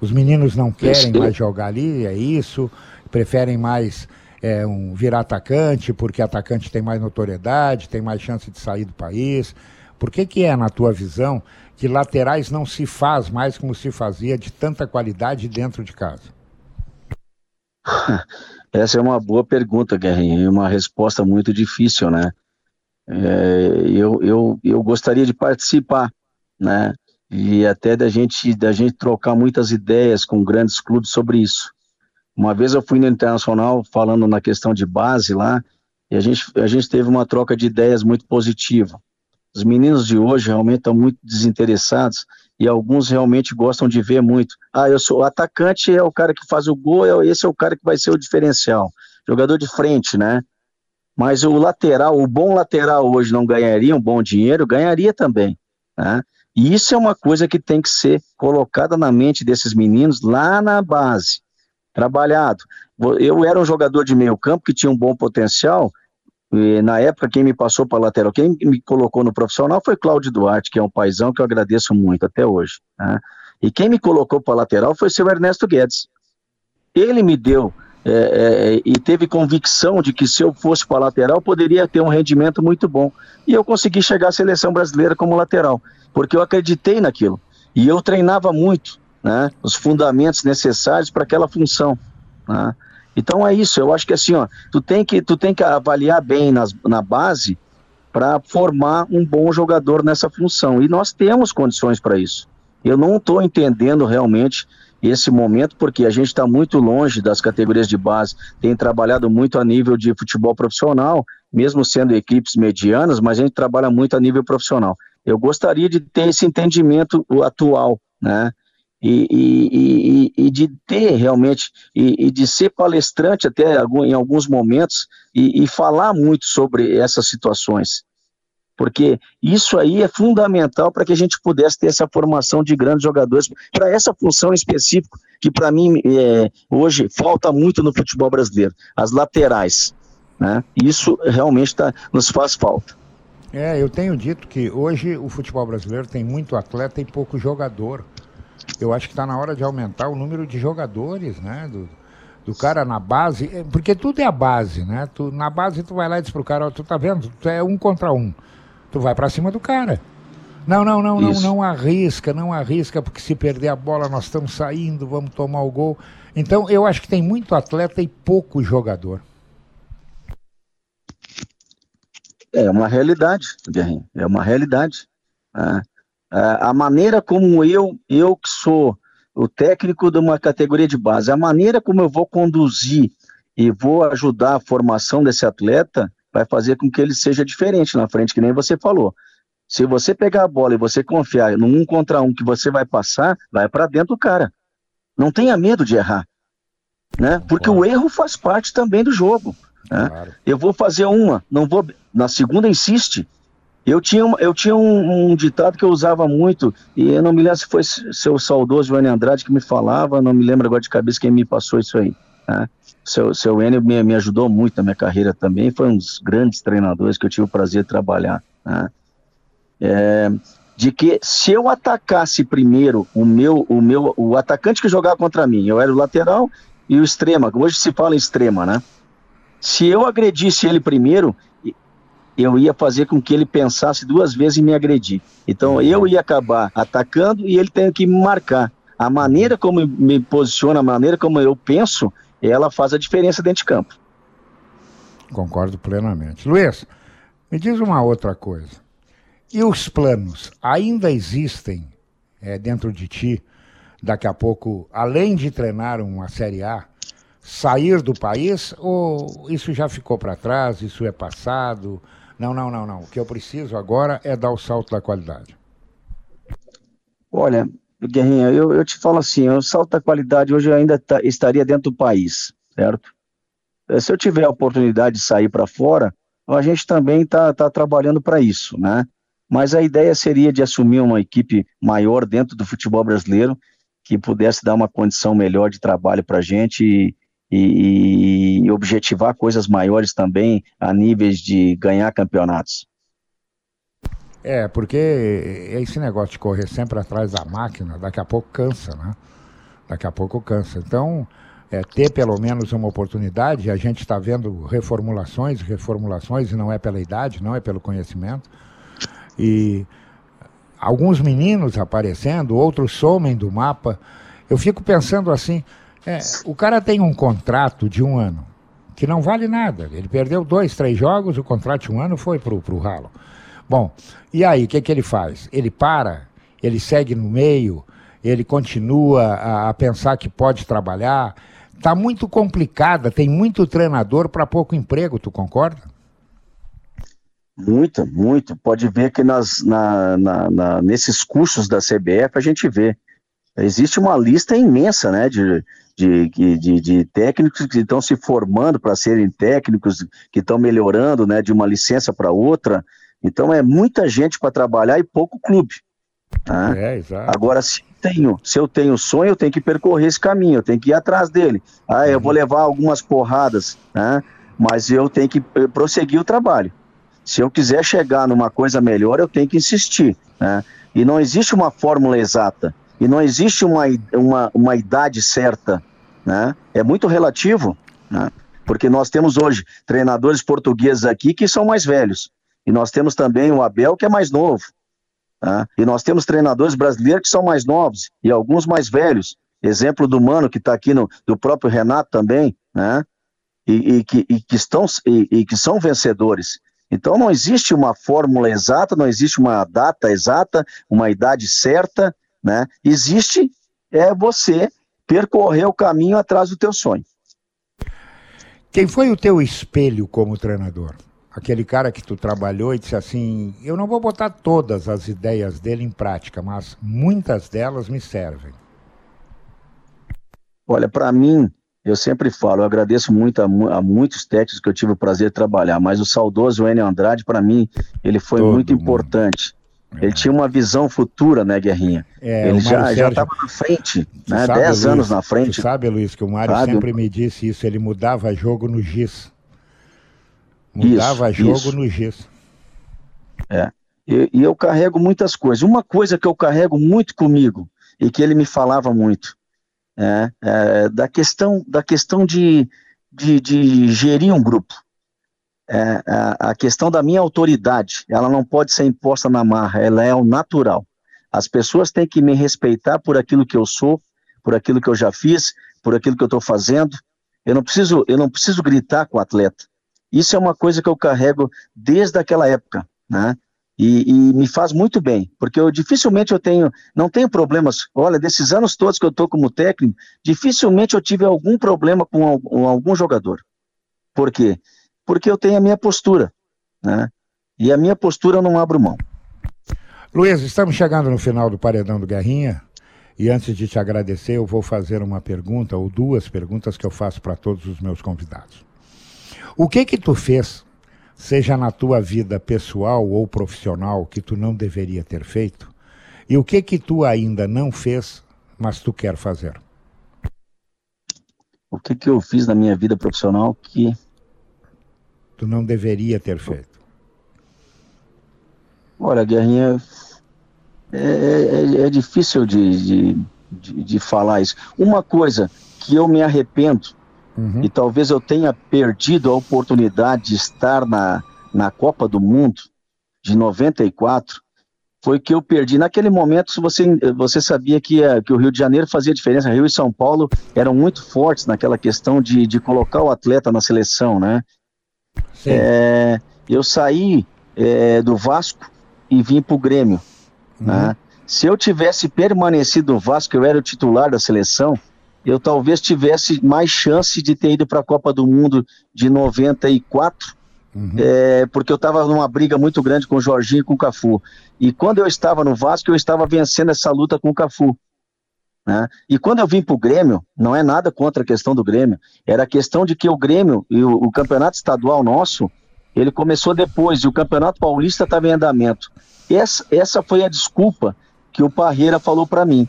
Os meninos não querem mais jogar ali, é isso? Preferem mais é, um, virar atacante, porque atacante tem mais notoriedade, tem mais chance de sair do país. Por que, que é, na tua visão, que laterais não se faz mais como se fazia de tanta qualidade dentro de casa? (laughs) Essa é uma boa pergunta, Guerrinho, e uma resposta muito difícil, né? É, eu, eu, eu gostaria de participar, né? E até da gente, da gente trocar muitas ideias com grandes clubes sobre isso. Uma vez eu fui no Internacional falando na questão de base lá, e a gente, a gente teve uma troca de ideias muito positiva. Os meninos de hoje realmente estão muito desinteressados e alguns realmente gostam de ver muito. Ah, eu sou o atacante, é o cara que faz o gol, é esse é o cara que vai ser o diferencial. Jogador de frente, né? Mas o lateral, o bom lateral hoje não ganharia um bom dinheiro? Ganharia também, né? E isso é uma coisa que tem que ser colocada na mente desses meninos lá na base, trabalhado. Eu era um jogador de meio campo que tinha um bom potencial, na época, quem me passou para lateral, quem me colocou no profissional foi Cláudio Duarte, que é um paizão que eu agradeço muito até hoje. Né? E quem me colocou para lateral foi seu Ernesto Guedes. Ele me deu é, é, e teve convicção de que se eu fosse para lateral, poderia ter um rendimento muito bom. E eu consegui chegar à seleção brasileira como lateral, porque eu acreditei naquilo. E eu treinava muito né, os fundamentos necessários para aquela função. Né? Então é isso, eu acho que assim, ó, tu tem que, tu tem que avaliar bem nas, na base para formar um bom jogador nessa função. E nós temos condições para isso. Eu não estou entendendo realmente esse momento, porque a gente está muito longe das categorias de base, tem trabalhado muito a nível de futebol profissional, mesmo sendo equipes medianas, mas a gente trabalha muito a nível profissional. Eu gostaria de ter esse entendimento atual, né? e, e, e, e, de ter realmente, e, de ser palestrante até em alguns momentos e, falar muito sobre essas situações. Porque isso aí é fundamental para que a gente pudesse ter essa formação de grandes jogadores, para essa função específica, que para mim é, hoje falta muito no futebol brasileiro, as laterais. Né? Isso realmente tá, nos faz falta. É, eu tenho dito que hoje o futebol brasileiro tem muito atleta e pouco jogador eu acho que está na hora de aumentar o número de jogadores, né? Do, do cara na base, é, porque tudo é a base, né? Tu, na base tu vai lá e diz pro cara, ó, tu tá vendo? Tu é um contra um. Tu vai para cima do cara. Não, não, não, não, não arrisca, não arrisca, porque se perder a bola nós estamos saindo, vamos tomar o gol. Então eu acho que tem muito atleta e pouco jogador. É uma realidade, Guerrinho, é uma realidade. Ah, a maneira como eu, eu que sou o técnico de uma categoria de base, a maneira como eu vou conduzir e vou ajudar a formação desse atleta vai fazer com que ele seja diferente na frente, que nem você falou. Se você pegar a bola e você confiar no um contra um que você vai passar, vai para dentro do cara. Não tenha medo de errar, né? Porque o erro faz parte também do jogo. Né? Claro. Eu vou fazer uma, não vou. Na segunda insiste, Eu tinha, eu tinha um, um, ditado que eu usava muito, e eu não me lembro se foi seu saudoso Joane Andrade que me falava, não me lembro agora de cabeça quem me passou isso aí. Né? Seu, seu Enio me, me ajudou muito na minha carreira também, foi um dos grandes treinadores que eu tive o prazer de trabalhar. Né? É, de que se eu atacasse primeiro o meu, o meu, o atacante que jogava contra mim, eu era o lateral e o extrema, hoje se fala em extrema, né? Se eu agredisse ele primeiro, eu ia fazer com que ele pensasse duas vezes em me agredir. Então uhum. eu ia acabar atacando e ele tem que me marcar. A maneira como me posiciona, a maneira como eu penso, ela faz a diferença dentro de campo. Concordo plenamente. Luiz, me diz uma outra coisa. E os planos ainda existem é, dentro de ti, daqui a pouco, além de treinar uma Série A, sair do país? Ou isso já ficou para trás, isso é passado? Não, não, não, não. O que eu preciso agora é dar o salto da qualidade. Olha, Guerrinha, eu, eu te falo assim, o salto da qualidade hoje ainda tá, estaria dentro do país, certo? Se eu tiver a oportunidade de sair para fora, a gente também está tá trabalhando para isso, né? mas a ideia seria de assumir uma equipe maior dentro do futebol brasileiro, que pudesse dar uma condição melhor de trabalho para a gente e, e, e, objetivar coisas maiores também a níveis de ganhar campeonatos. É, porque esse negócio de correr sempre atrás da máquina, daqui a pouco cansa, né? Daqui a pouco cansa. Então, é, ter pelo menos uma oportunidade, a gente está vendo reformulações, reformulações, e não é pela idade, não é pelo conhecimento, e alguns meninos aparecendo, outros somem do mapa. Eu fico pensando assim: é, o cara tem um contrato de um ano que não vale nada. Ele perdeu dois, três jogos, o contrato de um ano foi pro, pro ralo. Bom, e aí, o que, que ele faz? Ele para, ele segue no meio, ele continua a, a pensar que pode trabalhar. Está muito complicada, tem muito treinador para pouco emprego, tu concorda? Muito, muito. Pode ver que nas, na, na, na, nesses cursos da CBF a gente vê. Existe uma lista imensa né, de, de, de, de técnicos que estão se formando para serem técnicos, que estão melhorando né, de uma licença para outra. Então é muita gente para trabalhar e pouco clube. Né? É, exato. Agora, se, tenho, se eu tenho sonho, eu tenho que percorrer esse caminho, eu tenho que ir atrás dele. Ah, eu vou uhum. levar algumas porradas, né? mas eu tenho que prosseguir o trabalho. Se eu quiser chegar numa coisa melhor, eu tenho que insistir. Né? E não existe uma fórmula exata. E não existe uma, uma, uma idade certa. Né? É muito relativo. Né? Porque nós temos hoje treinadores portugueses aqui que são mais velhos. E nós temos também o Abel, que é mais novo. Né? E nós temos treinadores brasileiros que são mais novos e alguns mais velhos. Exemplo do Mano, que está aqui, no, do próprio Renato também, né? E, e, que, e que, estão, e, e que são vencedores. Então não existe uma fórmula exata, não existe uma data exata, uma idade certa, né? Existe é você percorrer o caminho atrás do teu sonho. Quem foi o teu espelho como treinador? Aquele cara que tu trabalhou e disse assim: eu não vou botar todas as ideias dele em prática, mas muitas delas me servem. Olha, para mim, eu sempre falo, eu agradeço muito a, a, muitos técnicos que eu tive o prazer de trabalhar, mas o saudoso Enio Andrade, para mim, ele foi Todo muito mundo. importante. É. Ele tinha uma visão futura, né, Guerrinha? É, ele já estava na frente, né, sabe, 10 Luiz, anos na frente. sabe, Luiz, que o Mário sabe? sempre me disse isso, ele mudava jogo no giz. Mudava isso, jogo isso. no giz. É, e, e eu carrego muitas coisas. Uma coisa que eu carrego muito comigo, e que ele me falava muito, é, é, da questão, da questão de, de, de gerir um grupo. É, a, a, questão da minha autoridade, ela não pode ser imposta na marra, ela é o natural. As pessoas têm que me respeitar por aquilo que eu sou, por aquilo que eu já fiz, por aquilo que eu estou fazendo. Eu não preciso, eu não preciso gritar com o atleta. Isso é uma coisa que eu carrego desde aquela época, né? E, e, me faz muito bem, porque eu dificilmente eu tenho, não tenho problemas. Olha, desses anos todos que eu estou como técnico, dificilmente eu tive algum problema com algum, algum jogador. Por quê? Porque eu tenho a minha postura, né? E a minha postura eu não abro mão. Luiz, estamos chegando no final do Paredão do Guerrinha. E antes de te agradecer, eu vou fazer uma pergunta ou duas perguntas que eu faço para todos os meus convidados. O que que tu fez seja na tua vida pessoal ou profissional, que tu não deveria ter feito? E o que que tu ainda não fez, mas tu quer fazer? O que que eu fiz na minha vida profissional que tu não deveria ter feito? Olha, Guerrinha, é, é, é difícil de, de, de, de, falar isso. Uma coisa que eu me arrependo, uhum. e talvez eu tenha perdido a oportunidade de estar na, na Copa do Mundo de 94, foi que eu perdi. Naquele momento, você, você sabia que, eh, que o Rio de Janeiro fazia diferença, Rio e São Paulo eram muito fortes naquela questão de, de colocar o atleta na seleção, né? É, eu saí é, do Vasco e vim para o Grêmio. Uhum. Né? Se eu tivesse permanecido no Vasco, eu era o titular da seleção, eu talvez tivesse mais chance de ter ido para a Copa do Mundo de 94, uhum. é, porque eu estava numa briga muito grande com o Jorginho e com o Cafu. E quando eu estava no Vasco, eu estava vencendo essa luta com o Cafu. Né? E quando eu vim para o Grêmio, não é nada contra a questão do Grêmio, era a questão de que o Grêmio e o, o campeonato estadual nosso, ele começou depois e o campeonato paulista estava em andamento. Essa, essa foi a desculpa que o Parreira falou para mim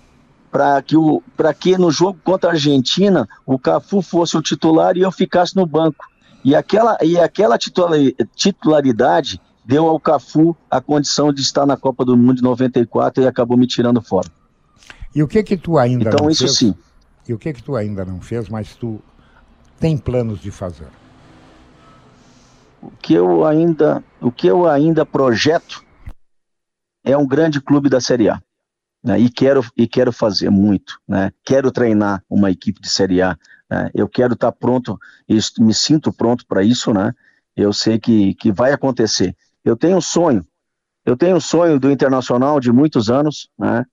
para que, o, que no jogo contra a Argentina o Cafu fosse o titular e eu ficasse no banco. E aquela, e aquela titularidade deu ao Cafu a condição de estar na Copa do Mundo de 94 e acabou me tirando fora. E o que que tu ainda então, não isso fez? sim. E o que que tu ainda não fez, mas tu tem planos de fazer? O que eu ainda, o que eu ainda projeto é um grande clube da Série A. Né? E, quero, e quero fazer muito. Né? Quero treinar uma equipe de Série A. Né? Eu quero estar pronto, me sinto pronto para isso. Né? Eu sei que, que vai acontecer. Eu tenho um sonho. Eu tenho um sonho do Internacional de muitos anos, né?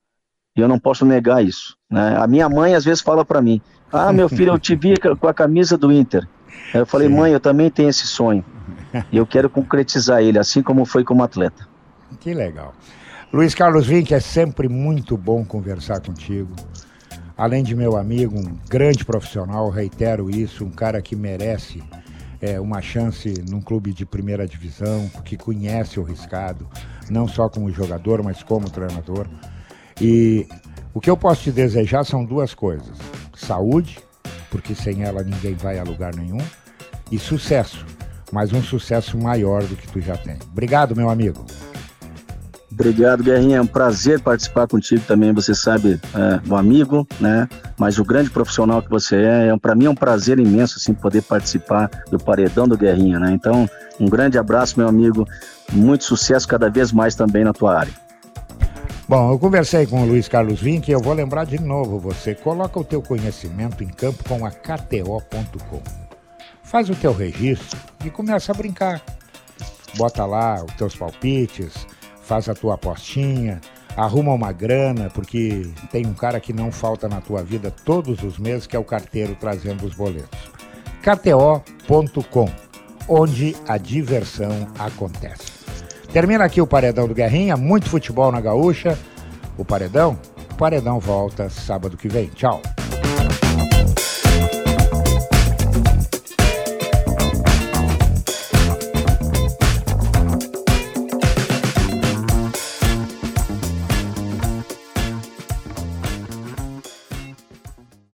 E eu não posso negar isso. Né? A minha mãe às vezes fala para mim: Ah, meu filho, eu te vi com a camisa do Inter. Eu falei, Sim. mãe, eu também tenho esse sonho. E eu quero concretizar ele, assim como foi como atleta. Que legal. Luiz Carlos Vinck, é sempre muito bom conversar contigo. Além de meu amigo, um grande profissional, reitero isso, um cara que merece é, uma chance num clube de primeira divisão, que conhece o riscado, não só como jogador, mas como treinador. E o que eu posso te desejar são duas coisas: saúde, porque sem ela ninguém vai a lugar nenhum, e sucesso, mas um sucesso maior do que tu já tem. Obrigado, meu amigo. Obrigado, Guerrinha. É um prazer participar contigo também. Você sabe, é, um amigo, né? Mas o grande profissional que você é, é para mim é um prazer imenso assim poder participar do paredão do Guerrinha, né? Então, um grande abraço, meu amigo. Muito sucesso cada vez mais também na tua área. Bom, eu conversei com o Luiz Carlos Vinck e eu vou lembrar de novo você. Coloca o teu conhecimento em campo com a KTO.com. Faz o teu registro e começa a brincar. Bota lá os teus palpites, faz a tua apostinha, arruma uma grana, porque tem um cara que não falta na tua vida todos os meses, que é o carteiro trazendo os boletos. KTO.com, onde a diversão acontece. Termina aqui o Paredão do Guerrinha, muito futebol na gaúcha. O Paredão? O Paredão volta sábado que vem. Tchau.